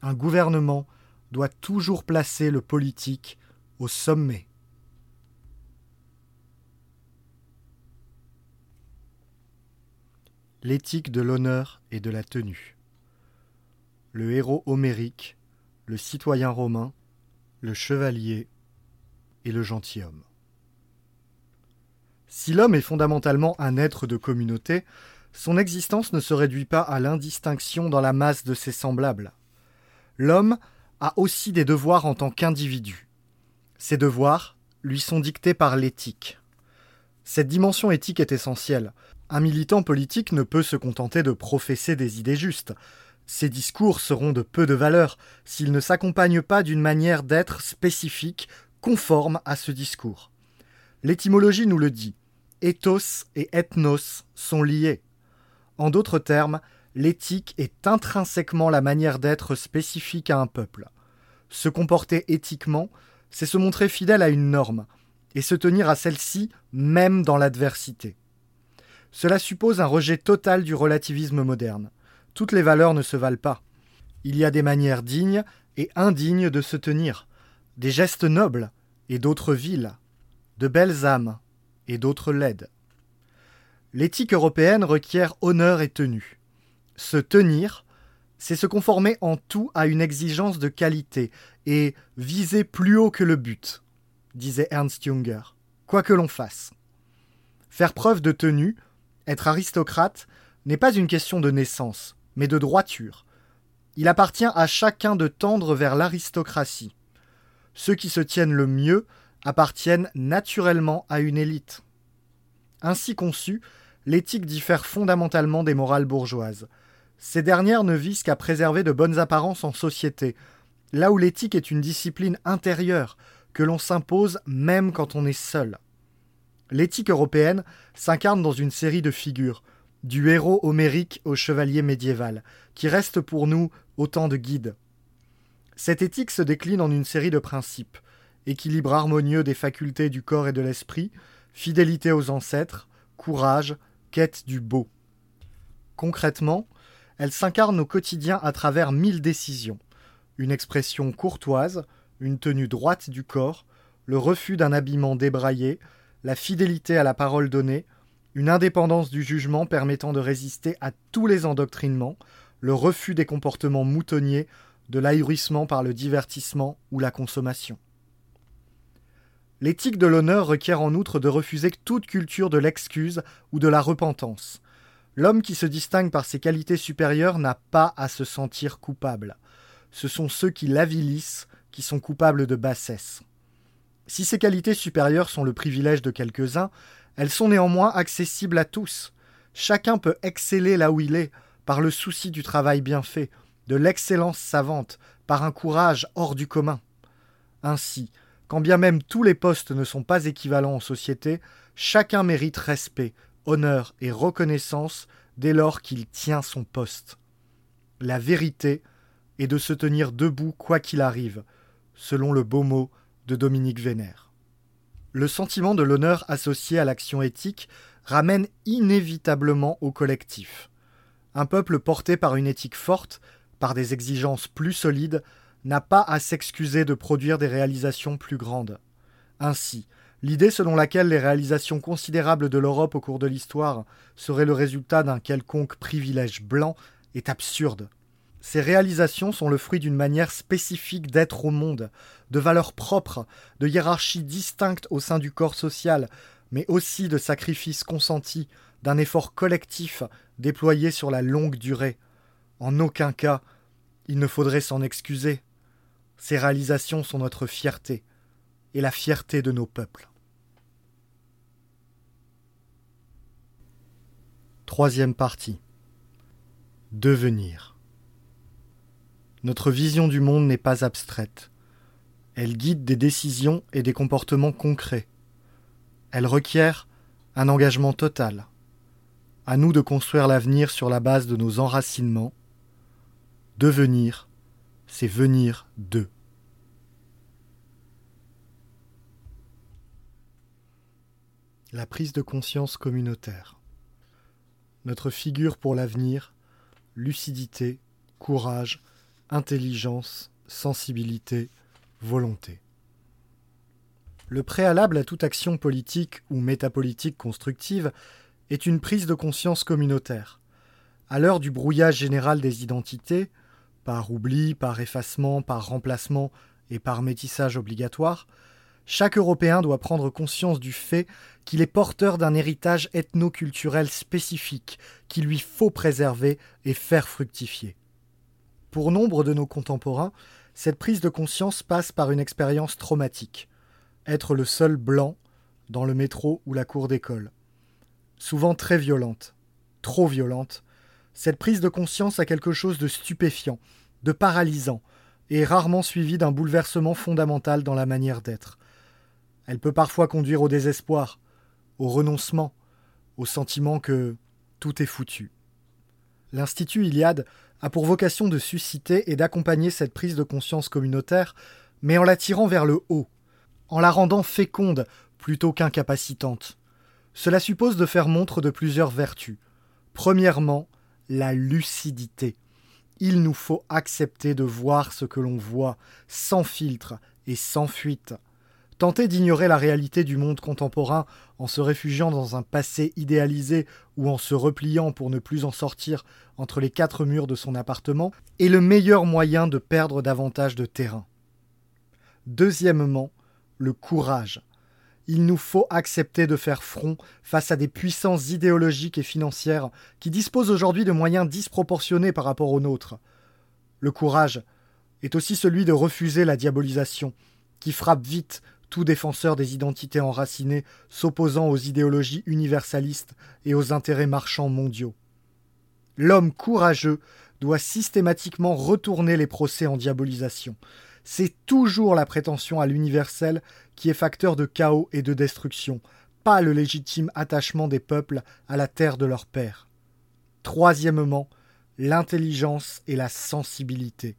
Un gouvernement doit toujours placer le politique au sommet. L'éthique de l'honneur et de la tenue. Le héros homérique, le citoyen romain, le chevalier et le gentilhomme. Si l'homme est fondamentalement un être de communauté, son existence ne se réduit pas à l'indistinction dans la masse de ses semblables. L'homme a aussi des devoirs en tant qu'individu. Ces devoirs lui sont dictés par l'éthique. Cette dimension éthique est essentielle. Un militant politique ne peut se contenter de professer des idées justes. Ses discours seront de peu de valeur s'ils ne s'accompagnent pas d'une manière d'être spécifique, conforme à ce discours. L'étymologie nous le dit. Ethos et ethnos sont liés. En d'autres termes, l'éthique est intrinsèquement la manière d'être spécifique à un peuple. Se comporter éthiquement, c'est se montrer fidèle à une norme, et se tenir à celle-ci même dans l'adversité. Cela suppose un rejet total du relativisme moderne. Toutes les valeurs ne se valent pas. Il y a des manières dignes et indignes de se tenir, des gestes nobles et d'autres vils, de belles âmes et d'autres laides. L'éthique européenne requiert honneur et tenue. Se tenir, c'est se conformer en tout à une exigence de qualité et viser plus haut que le but, disait Ernst Junger, quoi que l'on fasse. Faire preuve de tenue, être aristocrate, n'est pas une question de naissance, mais de droiture. Il appartient à chacun de tendre vers l'aristocratie. Ceux qui se tiennent le mieux appartiennent naturellement à une élite. Ainsi conçue, l'éthique diffère fondamentalement des morales bourgeoises. Ces dernières ne visent qu'à préserver de bonnes apparences en société, là où l'éthique est une discipline intérieure que l'on s'impose même quand on est seul. L'éthique européenne s'incarne dans une série de figures, du héros homérique au chevalier médiéval, qui reste pour nous autant de guides. Cette éthique se décline en une série de principes équilibre harmonieux des facultés du corps et de l'esprit, fidélité aux ancêtres, courage, quête du beau. Concrètement, elle s'incarne au quotidien à travers mille décisions. Une expression courtoise, une tenue droite du corps, le refus d'un habillement débraillé, la fidélité à la parole donnée, une indépendance du jugement permettant de résister à tous les endoctrinements, le refus des comportements moutonniers, de l'ahurissement par le divertissement ou la consommation. L'éthique de l'honneur requiert en outre de refuser toute culture de l'excuse ou de la repentance. L'homme qui se distingue par ses qualités supérieures n'a pas à se sentir coupable. Ce sont ceux qui l'avilissent qui sont coupables de bassesse. Si ces qualités supérieures sont le privilège de quelques-uns, elles sont néanmoins accessibles à tous. Chacun peut exceller là où il est, par le souci du travail bien fait, de l'excellence savante, par un courage hors du commun. Ainsi, quand bien même tous les postes ne sont pas équivalents en société, chacun mérite respect, honneur et reconnaissance dès lors qu'il tient son poste. La vérité est de se tenir debout quoi qu'il arrive, selon le beau mot de Dominique Vénère. Le sentiment de l'honneur associé à l'action éthique ramène inévitablement au collectif. Un peuple porté par une éthique forte, par des exigences plus solides, n'a pas à s'excuser de produire des réalisations plus grandes. Ainsi, l'idée selon laquelle les réalisations considérables de l'Europe au cours de l'histoire seraient le résultat d'un quelconque privilège blanc est absurde. Ces réalisations sont le fruit d'une manière spécifique d'être au monde, de valeurs propres, de hiérarchies distinctes au sein du corps social, mais aussi de sacrifices consentis, d'un effort collectif déployé sur la longue durée. En aucun cas, il ne faudrait s'en excuser. Ces réalisations sont notre fierté, et la fierté de nos peuples. Troisième partie. Devenir. Notre vision du monde n'est pas abstraite. Elle guide des décisions et des comportements concrets. Elle requiert un engagement total. À nous de construire l'avenir sur la base de nos enracinements. Devenir, c'est venir d'eux. La prise de conscience communautaire. Notre figure pour l'avenir, lucidité, courage, intelligence, sensibilité, volonté. Le préalable à toute action politique ou métapolitique constructive est une prise de conscience communautaire. À l'heure du brouillage général des identités, par oubli, par effacement, par remplacement et par métissage obligatoire, chaque Européen doit prendre conscience du fait qu'il est porteur d'un héritage ethno-culturel spécifique qu'il lui faut préserver et faire fructifier. Pour nombre de nos contemporains, cette prise de conscience passe par une expérience traumatique. Être le seul blanc dans le métro ou la cour d'école. Souvent très violente, trop violente, cette prise de conscience a quelque chose de stupéfiant, de paralysant, et rarement suivie d'un bouleversement fondamental dans la manière d'être. Elle peut parfois conduire au désespoir, au renoncement, au sentiment que tout est foutu. L'Institut Iliade a pour vocation de susciter et d'accompagner cette prise de conscience communautaire, mais en la tirant vers le haut, en la rendant féconde plutôt qu'incapacitante. Cela suppose de faire montre de plusieurs vertus. Premièrement, la lucidité. Il nous faut accepter de voir ce que l'on voit, sans filtre et sans fuite. Tenter d'ignorer la réalité du monde contemporain en se réfugiant dans un passé idéalisé ou en se repliant pour ne plus en sortir entre les quatre murs de son appartement est le meilleur moyen de perdre davantage de terrain. Deuxièmement, le courage. Il nous faut accepter de faire front face à des puissances idéologiques et financières qui disposent aujourd'hui de moyens disproportionnés par rapport aux nôtres. Le courage est aussi celui de refuser la diabolisation, qui frappe vite tout défenseur des identités enracinées s'opposant aux idéologies universalistes et aux intérêts marchands mondiaux. L'homme courageux doit systématiquement retourner les procès en diabolisation. C'est toujours la prétention à l'universel qui est facteur de chaos et de destruction, pas le légitime attachement des peuples à la terre de leur père. Troisièmement, l'intelligence et la sensibilité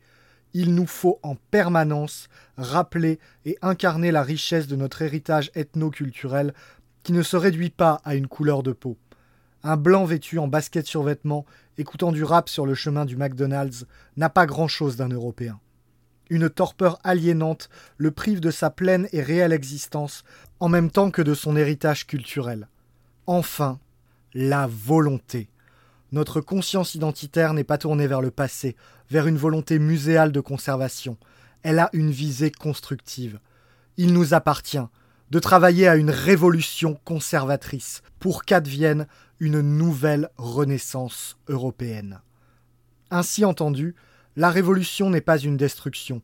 il nous faut en permanence rappeler et incarner la richesse de notre héritage ethno-culturel qui ne se réduit pas à une couleur de peau. Un blanc vêtu en basket survêtement, écoutant du rap sur le chemin du McDonald's, n'a pas grand-chose d'un Européen. Une torpeur aliénante le prive de sa pleine et réelle existence, en même temps que de son héritage culturel. Enfin, la volonté. Notre conscience identitaire n'est pas tournée vers le passé, vers une volonté muséale de conservation. Elle a une visée constructive. Il nous appartient de travailler à une révolution conservatrice pour qu'advienne une nouvelle renaissance européenne. Ainsi entendu, la révolution n'est pas une destruction,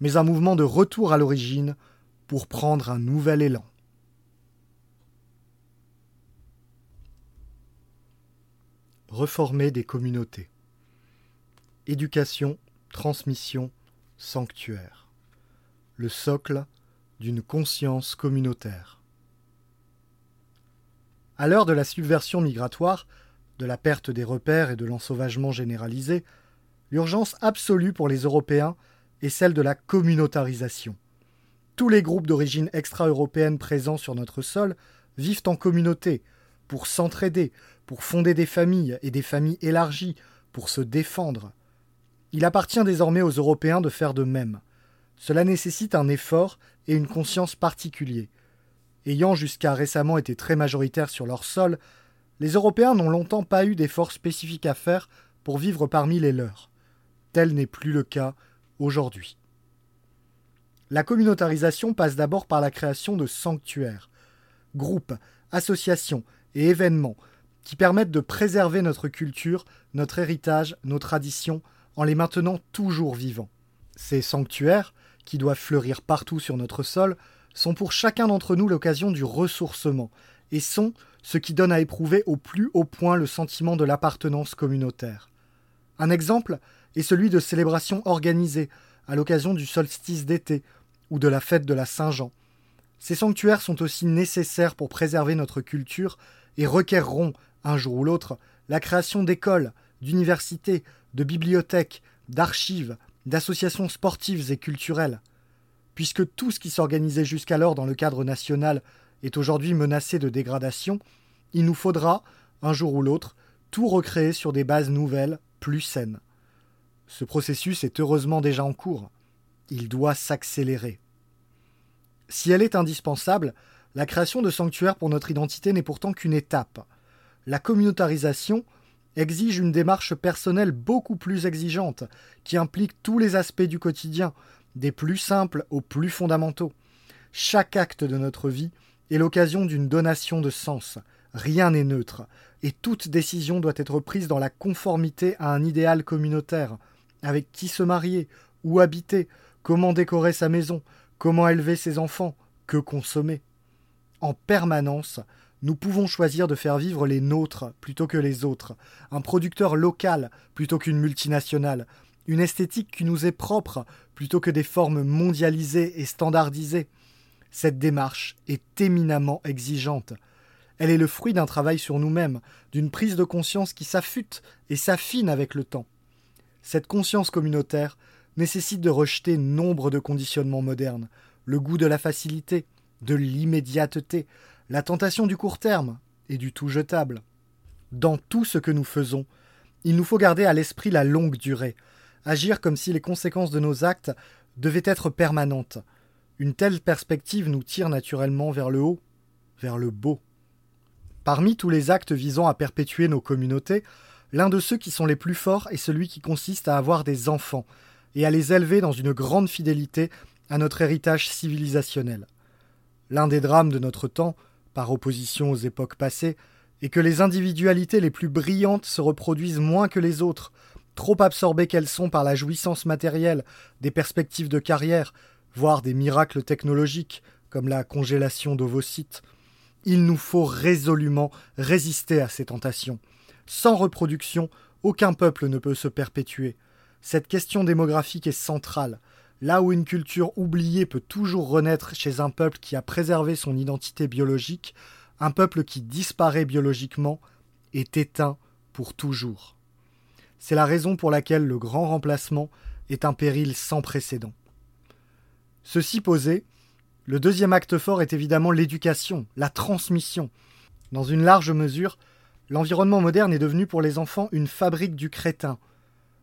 mais un mouvement de retour à l'origine pour prendre un nouvel élan. Reformer des communautés. Éducation, transmission, sanctuaire. Le socle d'une conscience communautaire. À l'heure de la subversion migratoire, de la perte des repères et de l'ensauvagement généralisé, l'urgence absolue pour les Européens est celle de la communautarisation. Tous les groupes d'origine extra-européenne présents sur notre sol vivent en communauté, pour s'entraider, pour fonder des familles et des familles élargies, pour se défendre. Il appartient désormais aux Européens de faire de même. Cela nécessite un effort et une conscience particuliers. Ayant jusqu'à récemment été très majoritaires sur leur sol, les Européens n'ont longtemps pas eu d'efforts spécifiques à faire pour vivre parmi les leurs. Tel n'est plus le cas aujourd'hui. La communautarisation passe d'abord par la création de sanctuaires, groupes, associations et événements qui permettent de préserver notre culture, notre héritage, nos traditions, en les maintenant toujours vivants. Ces sanctuaires, qui doivent fleurir partout sur notre sol, sont pour chacun d'entre nous l'occasion du ressourcement et sont ce qui donne à éprouver au plus haut point le sentiment de l'appartenance communautaire. Un exemple est celui de célébrations organisées à l'occasion du solstice d'été ou de la fête de la Saint-Jean. Ces sanctuaires sont aussi nécessaires pour préserver notre culture et requerront, un jour ou l'autre, la création d'écoles, d'universités, de bibliothèques, d'archives, d'associations sportives et culturelles. Puisque tout ce qui s'organisait jusqu'alors dans le cadre national est aujourd'hui menacé de dégradation, il nous faudra, un jour ou l'autre, tout recréer sur des bases nouvelles, plus saines. Ce processus est heureusement déjà en cours. Il doit s'accélérer. Si elle est indispensable, la création de sanctuaires pour notre identité n'est pourtant qu'une étape. La communautarisation exige une démarche personnelle beaucoup plus exigeante, qui implique tous les aspects du quotidien, des plus simples aux plus fondamentaux. Chaque acte de notre vie est l'occasion d'une donation de sens. Rien n'est neutre, et toute décision doit être prise dans la conformité à un idéal communautaire. Avec qui se marier, où habiter, comment décorer sa maison, comment élever ses enfants, que consommer. En permanence, nous pouvons choisir de faire vivre les nôtres plutôt que les autres, un producteur local plutôt qu'une multinationale, une esthétique qui nous est propre plutôt que des formes mondialisées et standardisées. Cette démarche est éminemment exigeante. Elle est le fruit d'un travail sur nous-mêmes, d'une prise de conscience qui s'affûte et s'affine avec le temps. Cette conscience communautaire nécessite de rejeter nombre de conditionnements modernes, le goût de la facilité, de l'immédiateté, la tentation du court terme et du tout jetable. Dans tout ce que nous faisons, il nous faut garder à l'esprit la longue durée, agir comme si les conséquences de nos actes devaient être permanentes. Une telle perspective nous tire naturellement vers le haut, vers le beau. Parmi tous les actes visant à perpétuer nos communautés, l'un de ceux qui sont les plus forts est celui qui consiste à avoir des enfants et à les élever dans une grande fidélité à notre héritage civilisationnel. L'un des drames de notre temps, par opposition aux époques passées, est que les individualités les plus brillantes se reproduisent moins que les autres, trop absorbées qu'elles sont par la jouissance matérielle, des perspectives de carrière, voire des miracles technologiques, comme la congélation d'ovocytes. Il nous faut résolument résister à ces tentations. Sans reproduction, aucun peuple ne peut se perpétuer. Cette question démographique est centrale. Là où une culture oubliée peut toujours renaître chez un peuple qui a préservé son identité biologique, un peuple qui disparaît biologiquement est éteint pour toujours. C'est la raison pour laquelle le grand remplacement est un péril sans précédent. Ceci posé, le deuxième acte fort est évidemment l'éducation, la transmission. Dans une large mesure, l'environnement moderne est devenu pour les enfants une fabrique du crétin.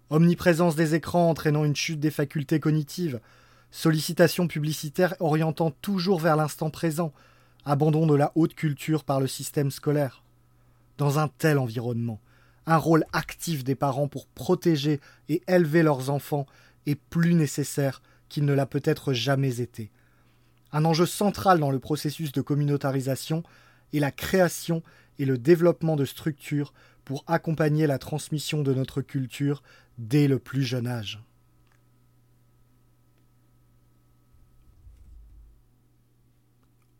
Omniprésence des écrans entraînant une chute des facultés cognitives, sollicitation publicitaire orientant toujours vers l'instant présent, abandon de la haute culture par le système scolaire. Dans un tel environnement, un rôle actif des parents pour protéger et élever leurs enfants est plus nécessaire qu'il ne l'a peut-être jamais été. Un enjeu central dans le processus de communautarisation est la création et le développement de structures pour accompagner la transmission de notre culture dès le plus jeune âge.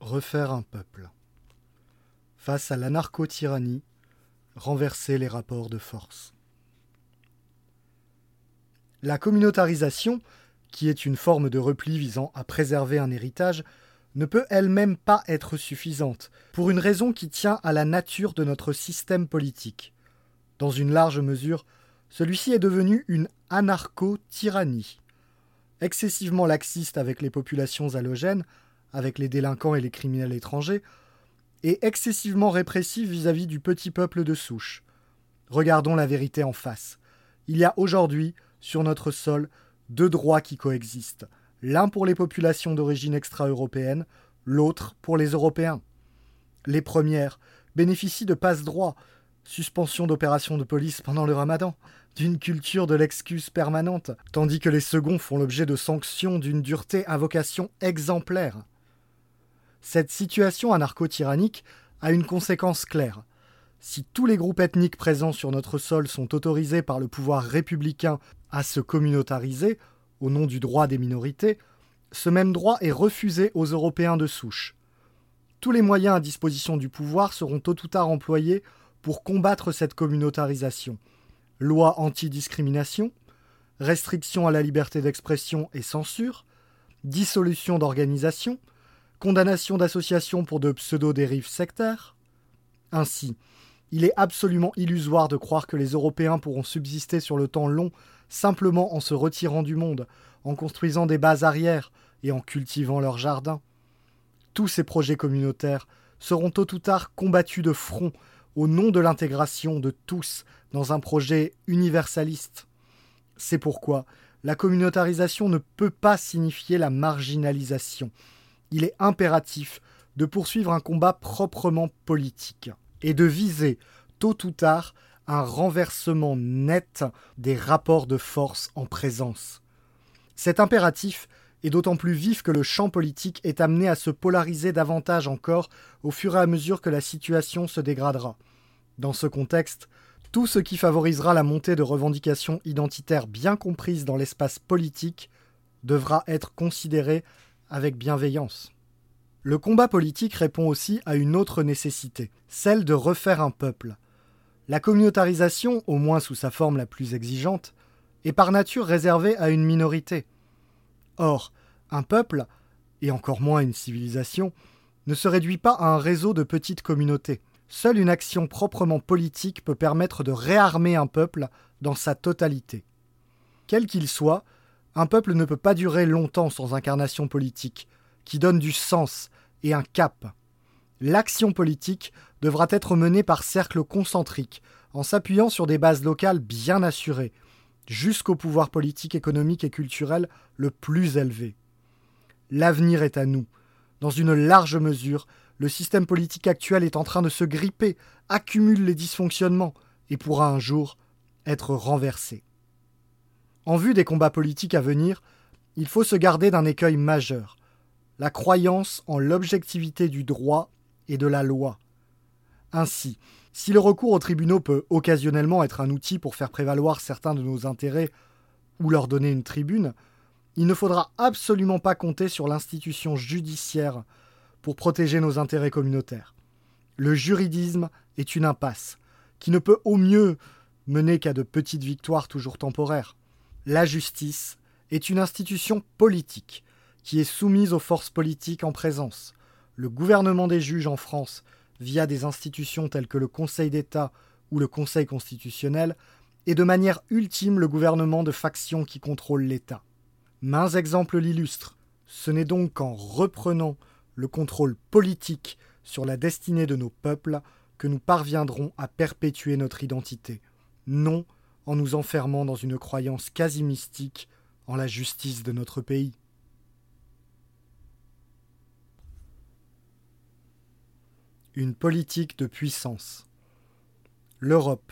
Refaire un peuple. Face à l'anarcho-tyrannie, renverser les rapports de force. La communautarisation, qui est une forme de repli visant à préserver un héritage, ne peut elle-même pas être suffisante, pour une raison qui tient à la nature de notre système politique. Dans une large mesure, celui-ci est devenu une anarcho-tyrannie. Excessivement laxiste avec les populations allogènes, avec les délinquants et les criminels étrangers, et excessivement répressif vis-à-vis du petit peuple de souche. Regardons la vérité en face. Il y a aujourd'hui, sur notre sol, deux droits qui coexistent, l'un pour les populations d'origine extra-européenne, l'autre pour les Européens. Les premières bénéficient de passe-droit, suspension d'opérations de police pendant le ramadan, d'une culture de l'excuse permanente, tandis que les seconds font l'objet de sanctions d'une dureté à vocation exemplaire. Cette situation anarcho-tyrannique a une conséquence claire. Si tous les groupes ethniques présents sur notre sol sont autorisés par le pouvoir républicain à se communautariser, au nom du droit des minorités, ce même droit est refusé aux Européens de souche. Tous les moyens à disposition du pouvoir seront tôt ou tard employés pour combattre cette communautarisation. Loi anti-discrimination, restriction à la liberté d'expression et censure, dissolution d'organisations, condamnation d'associations pour de pseudo-dérives sectaires. Ainsi, il est absolument illusoire de croire que les Européens pourront subsister sur le temps long simplement en se retirant du monde, en construisant des bases arrières et en cultivant leurs jardins. Tous ces projets communautaires seront tôt ou tard combattus de front au nom de l'intégration de tous dans un projet universaliste. C'est pourquoi la communautarisation ne peut pas signifier la marginalisation. Il est impératif de poursuivre un combat proprement politique et de viser, tôt ou tard, un renversement net des rapports de force en présence. Cet impératif est d'autant plus vif que le champ politique est amené à se polariser davantage encore au fur et à mesure que la situation se dégradera. Dans ce contexte, tout ce qui favorisera la montée de revendications identitaires bien comprises dans l'espace politique devra être considéré avec bienveillance. Le combat politique répond aussi à une autre nécessité, celle de refaire un peuple. La communautarisation, au moins sous sa forme la plus exigeante, est par nature réservée à une minorité. Or, un peuple, et encore moins une civilisation, ne se réduit pas à un réseau de petites communautés. Seule une action proprement politique peut permettre de réarmer un peuple dans sa totalité. Quel qu'il soit, un peuple ne peut pas durer longtemps sans incarnation politique, qui donne du sens et un cap. L'action politique devra être menée par cercles concentriques, en s'appuyant sur des bases locales bien assurées, jusqu'au pouvoir politique, économique et culturel le plus élevé. L'avenir est à nous. Dans une large mesure, le système politique actuel est en train de se gripper, accumule les dysfonctionnements et pourra un jour être renversé. En vue des combats politiques à venir, il faut se garder d'un écueil majeur, la croyance en l'objectivité du droit et de la loi. Ainsi, si le recours aux tribunaux peut occasionnellement être un outil pour faire prévaloir certains de nos intérêts ou leur donner une tribune, il ne faudra absolument pas compter sur l'institution judiciaire pour protéger nos intérêts communautaires. Le juridisme est une impasse, qui ne peut au mieux mener qu'à de petites victoires toujours temporaires. La justice est une institution politique qui est soumise aux forces politiques en présence. Le gouvernement des juges en France, via des institutions telles que le Conseil d'État ou le Conseil constitutionnel, est de manière ultime le gouvernement de factions qui contrôlent l'État. Mains exemples l'illustrent. Ce n'est donc qu'en reprenant le contrôle politique sur la destinée de nos peuples que nous parviendrons à perpétuer notre identité, non en nous enfermant dans une croyance quasi mystique en la justice de notre pays. Une politique de puissance. L'Europe,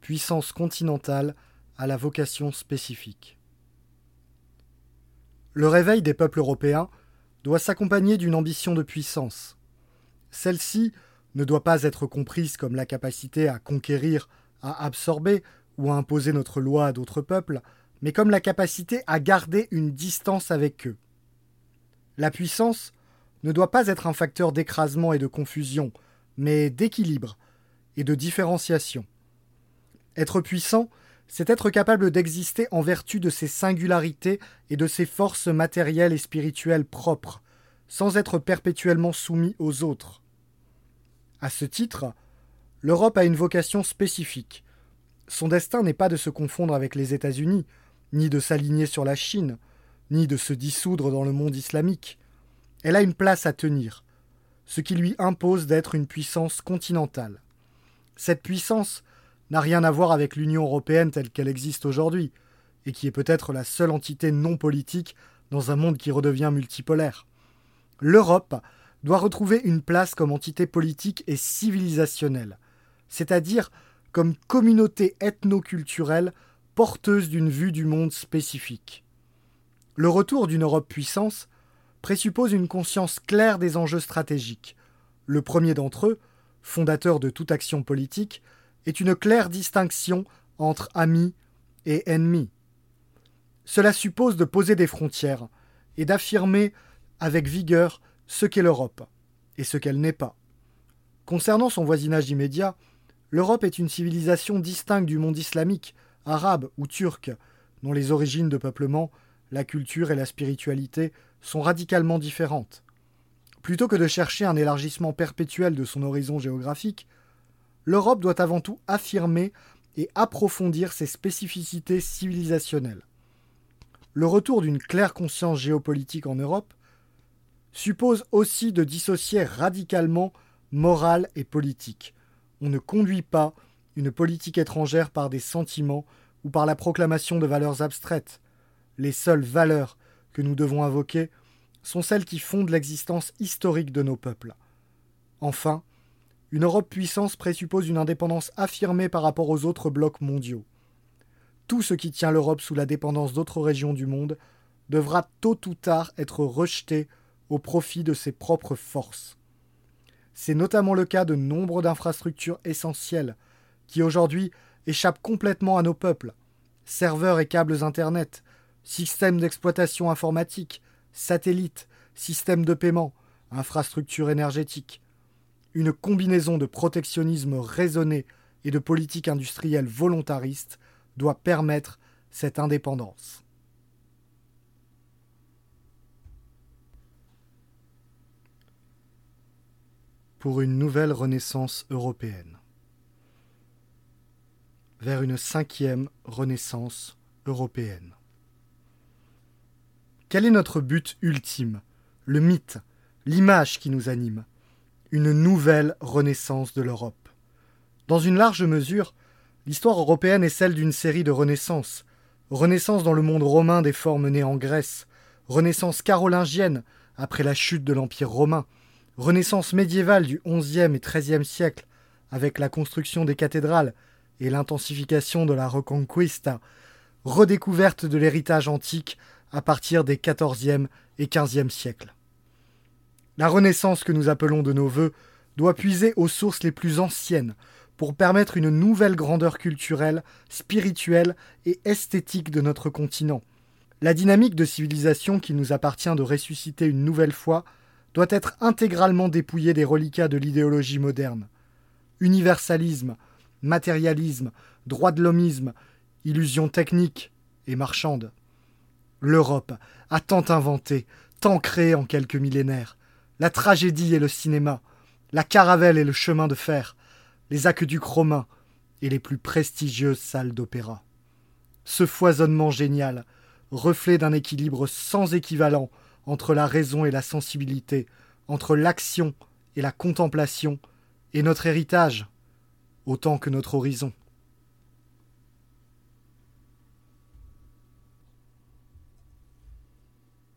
puissance continentale, a la vocation spécifique. Le réveil des peuples européens doit s'accompagner d'une ambition de puissance. Celle-ci ne doit pas être comprise comme la capacité à conquérir, à absorber ou à imposer notre loi à d'autres peuples, mais comme la capacité à garder une distance avec eux. La puissance ne doit pas être un facteur d'écrasement et de confusion, mais d'équilibre et de différenciation. Être puissant, c'est être capable d'exister en vertu de ses singularités et de ses forces matérielles et spirituelles propres, sans être perpétuellement soumis aux autres. À ce titre, l'Europe a une vocation spécifique. Son destin n'est pas de se confondre avec les États-Unis, ni de s'aligner sur la Chine, ni de se dissoudre dans le monde islamique. Elle a une place à tenir, ce qui lui impose d'être une puissance continentale. Cette puissance n'a rien à voir avec l'Union européenne telle qu'elle existe aujourd'hui, et qui est peut-être la seule entité non politique dans un monde qui redevient multipolaire. L'Europe doit retrouver une place comme entité politique et civilisationnelle, c'est-à-dire comme communauté ethno-culturelle porteuse d'une vue du monde spécifique. Le retour d'une Europe puissance présuppose une conscience claire des enjeux stratégiques. Le premier d'entre eux, fondateur de toute action politique, est une claire distinction entre amis et ennemis. Cela suppose de poser des frontières et d'affirmer avec vigueur ce qu'est l'Europe. et ce qu'elle n'est pas. Concernant son voisinage immédiat, l'Europe est une civilisation distincte du monde islamique, arabe ou turc, dont les origines de peuplement, la culture et la spiritualité sont radicalement différentes. Plutôt que de chercher un élargissement perpétuel de son horizon géographique, l'Europe doit avant tout affirmer et approfondir ses spécificités civilisationnelles. Le retour d'une claire conscience géopolitique en Europe suppose aussi de dissocier radicalement morale et politique. On ne conduit pas une politique étrangère par des sentiments ou par la proclamation de valeurs abstraites. Les seules valeurs que nous devons invoquer sont celles qui fondent l'existence historique de nos peuples. Enfin, une Europe puissance présuppose une indépendance affirmée par rapport aux autres blocs mondiaux. Tout ce qui tient l'Europe sous la dépendance d'autres régions du monde devra tôt ou tard être rejeté au profit de ses propres forces. C'est notamment le cas de nombre d'infrastructures essentielles qui aujourd'hui échappent complètement à nos peuples. Serveurs et câbles Internet, systèmes d'exploitation informatique, satellites, systèmes de paiement, infrastructures énergétiques. Une combinaison de protectionnisme raisonné et de politique industrielle volontariste doit permettre cette indépendance. Pour une nouvelle renaissance européenne. Vers une cinquième renaissance européenne. Quel est notre but ultime Le mythe, l'image qui nous anime? Une nouvelle renaissance de l'Europe. Dans une large mesure, l'histoire européenne est celle d'une série de renaissances. Renaissance dans le monde romain des formes nées en Grèce, renaissance carolingienne après la chute de l'Empire romain, renaissance médiévale du XIe et XIIIe siècle avec la construction des cathédrales et l'intensification de la Reconquista, redécouverte de l'héritage antique à partir des XIVe et XVe siècles. La Renaissance que nous appelons de nos voeux doit puiser aux sources les plus anciennes pour permettre une nouvelle grandeur culturelle, spirituelle et esthétique de notre continent. La dynamique de civilisation qu'il nous appartient de ressusciter une nouvelle fois doit être intégralement dépouillée des reliquats de l'idéologie moderne. Universalisme, matérialisme, droit de l'hommisme, illusion technique et marchande. L'Europe a tant inventé, tant créé en quelques millénaires. La tragédie et le cinéma, la caravelle et le chemin de fer, les aqueducs romains et les plus prestigieuses salles d'opéra. Ce foisonnement génial, reflet d'un équilibre sans équivalent entre la raison et la sensibilité, entre l'action et la contemplation, est notre héritage, autant que notre horizon.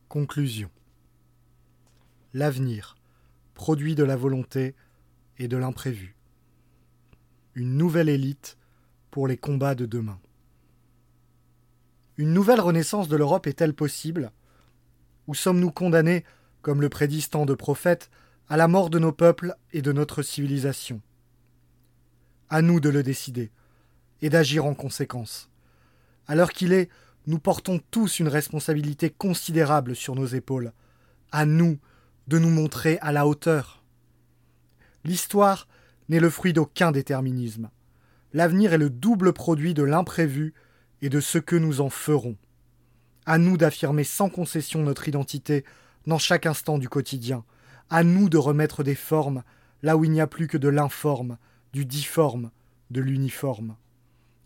Conclusion. L'avenir, produit de la volonté et de l'imprévu. Une nouvelle élite pour les combats de demain. Une nouvelle renaissance de l'Europe est-elle possible? Ou sommes-nous condamnés, comme le prédisent tant de prophètes, à la mort de nos peuples et de notre civilisation? À nous de le décider et d'agir en conséquence. À l'heure qu'il est, nous portons tous une responsabilité considérable sur nos épaules. À nous de nous montrer à la hauteur. L'histoire n'est le fruit d'aucun déterminisme. L'avenir est le double produit de l'imprévu et de ce que nous en ferons. À nous d'affirmer sans concession notre identité dans chaque instant du quotidien. À nous de remettre des formes là où il n'y a plus que de l'informe, du difforme, de l'uniforme.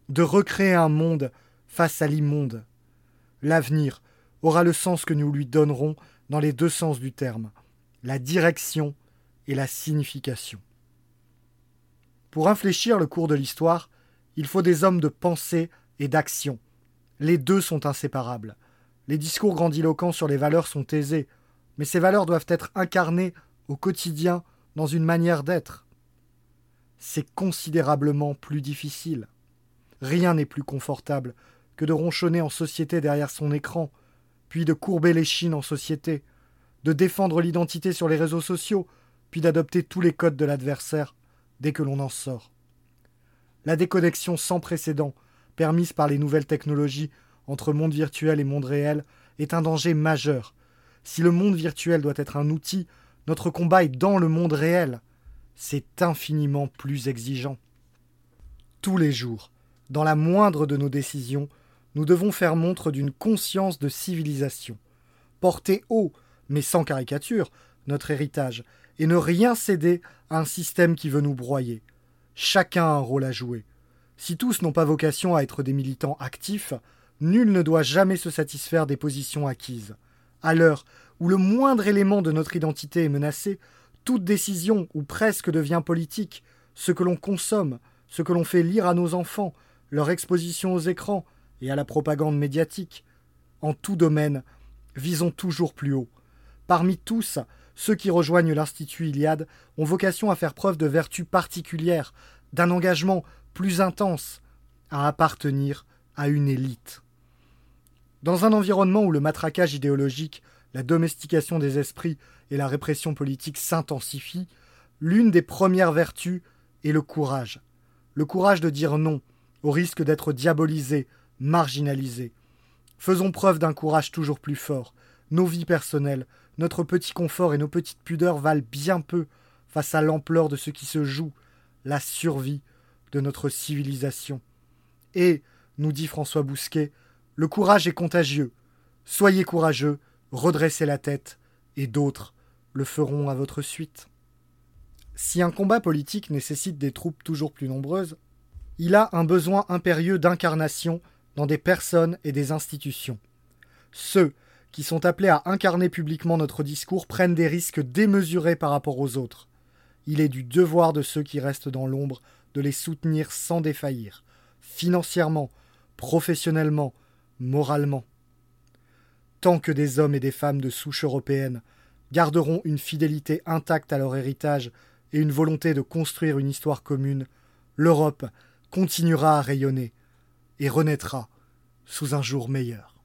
De recréer un monde face à l'immonde, L'avenir aura le sens que nous lui donnerons dans les deux sens du terme, la direction et la signification. Pour infléchir le cours de l'histoire, il faut des hommes de pensée et d'action. Les deux sont inséparables. Les discours grandiloquents sur les valeurs sont aisés, mais ces valeurs doivent être incarnées au quotidien dans une manière d'être. C'est considérablement plus difficile. Rien n'est plus confortable que de ronchonner en société derrière son écran, puis de courber les chines en société, de défendre l'identité sur les réseaux sociaux, puis d'adopter tous les codes de l'adversaire dès que l'on en sort. La déconnexion sans précédent, permise par les nouvelles technologies entre monde virtuel et monde réel, est un danger majeur. Si le monde virtuel doit être un outil Notre combat est dans le monde réel. C'est infiniment plus exigeant. Tous les jours, dans la moindre de nos décisions, nous devons faire montre d'une conscience de civilisation, porter haut, mais sans caricature, notre héritage, et ne rien céder à un système qui veut nous broyer. Chacun a un rôle à jouer. Si tous n'ont pas vocation à être des militants actifs, nul ne doit jamais se satisfaire des positions acquises. À l'heure où le moindre élément de notre identité est menacé, toute décision ou presque devient politique, ce que l'on consomme, ce que l'on fait lire à nos enfants, leur exposition aux écrans et à la propagande médiatique. En tout domaine, visons toujours plus haut. Parmi tous, ceux qui rejoignent l'Institut Iliade ont vocation à faire preuve de vertus particulières, d'un engagement plus intense, à appartenir à une élite. Dans un environnement où le matraquage idéologique, la domestication des esprits et la répression politique s'intensifient, l'une des premières vertus est le courage. Le courage de dire non, au risque d'être diabolisé, marginalisé. Faisons preuve d'un courage toujours plus fort. Nos vies personnelles, notre petit confort et nos petites pudeurs valent bien peu face à l'ampleur de ce qui se joue, la survie de notre civilisation. Et, nous dit François Bousquet, le courage est contagieux. Soyez courageux, redressez la tête, et d'autres le feront à votre suite. Si un combat politique nécessite des troupes toujours plus nombreuses, il a un besoin impérieux d'incarnation dans des personnes et des institutions. Ceux qui sont appelés à incarner publiquement notre discours prennent des risques démesurés par rapport aux autres. Il est du devoir de ceux qui restent dans l'ombre de les soutenir sans défaillir, financièrement, professionnellement, moralement. Tant que des hommes et des femmes de souche européenne garderont une fidélité intacte à leur héritage et une volonté de construire une histoire commune, l'Europe continuera à rayonner et renaîtra sous un jour meilleur.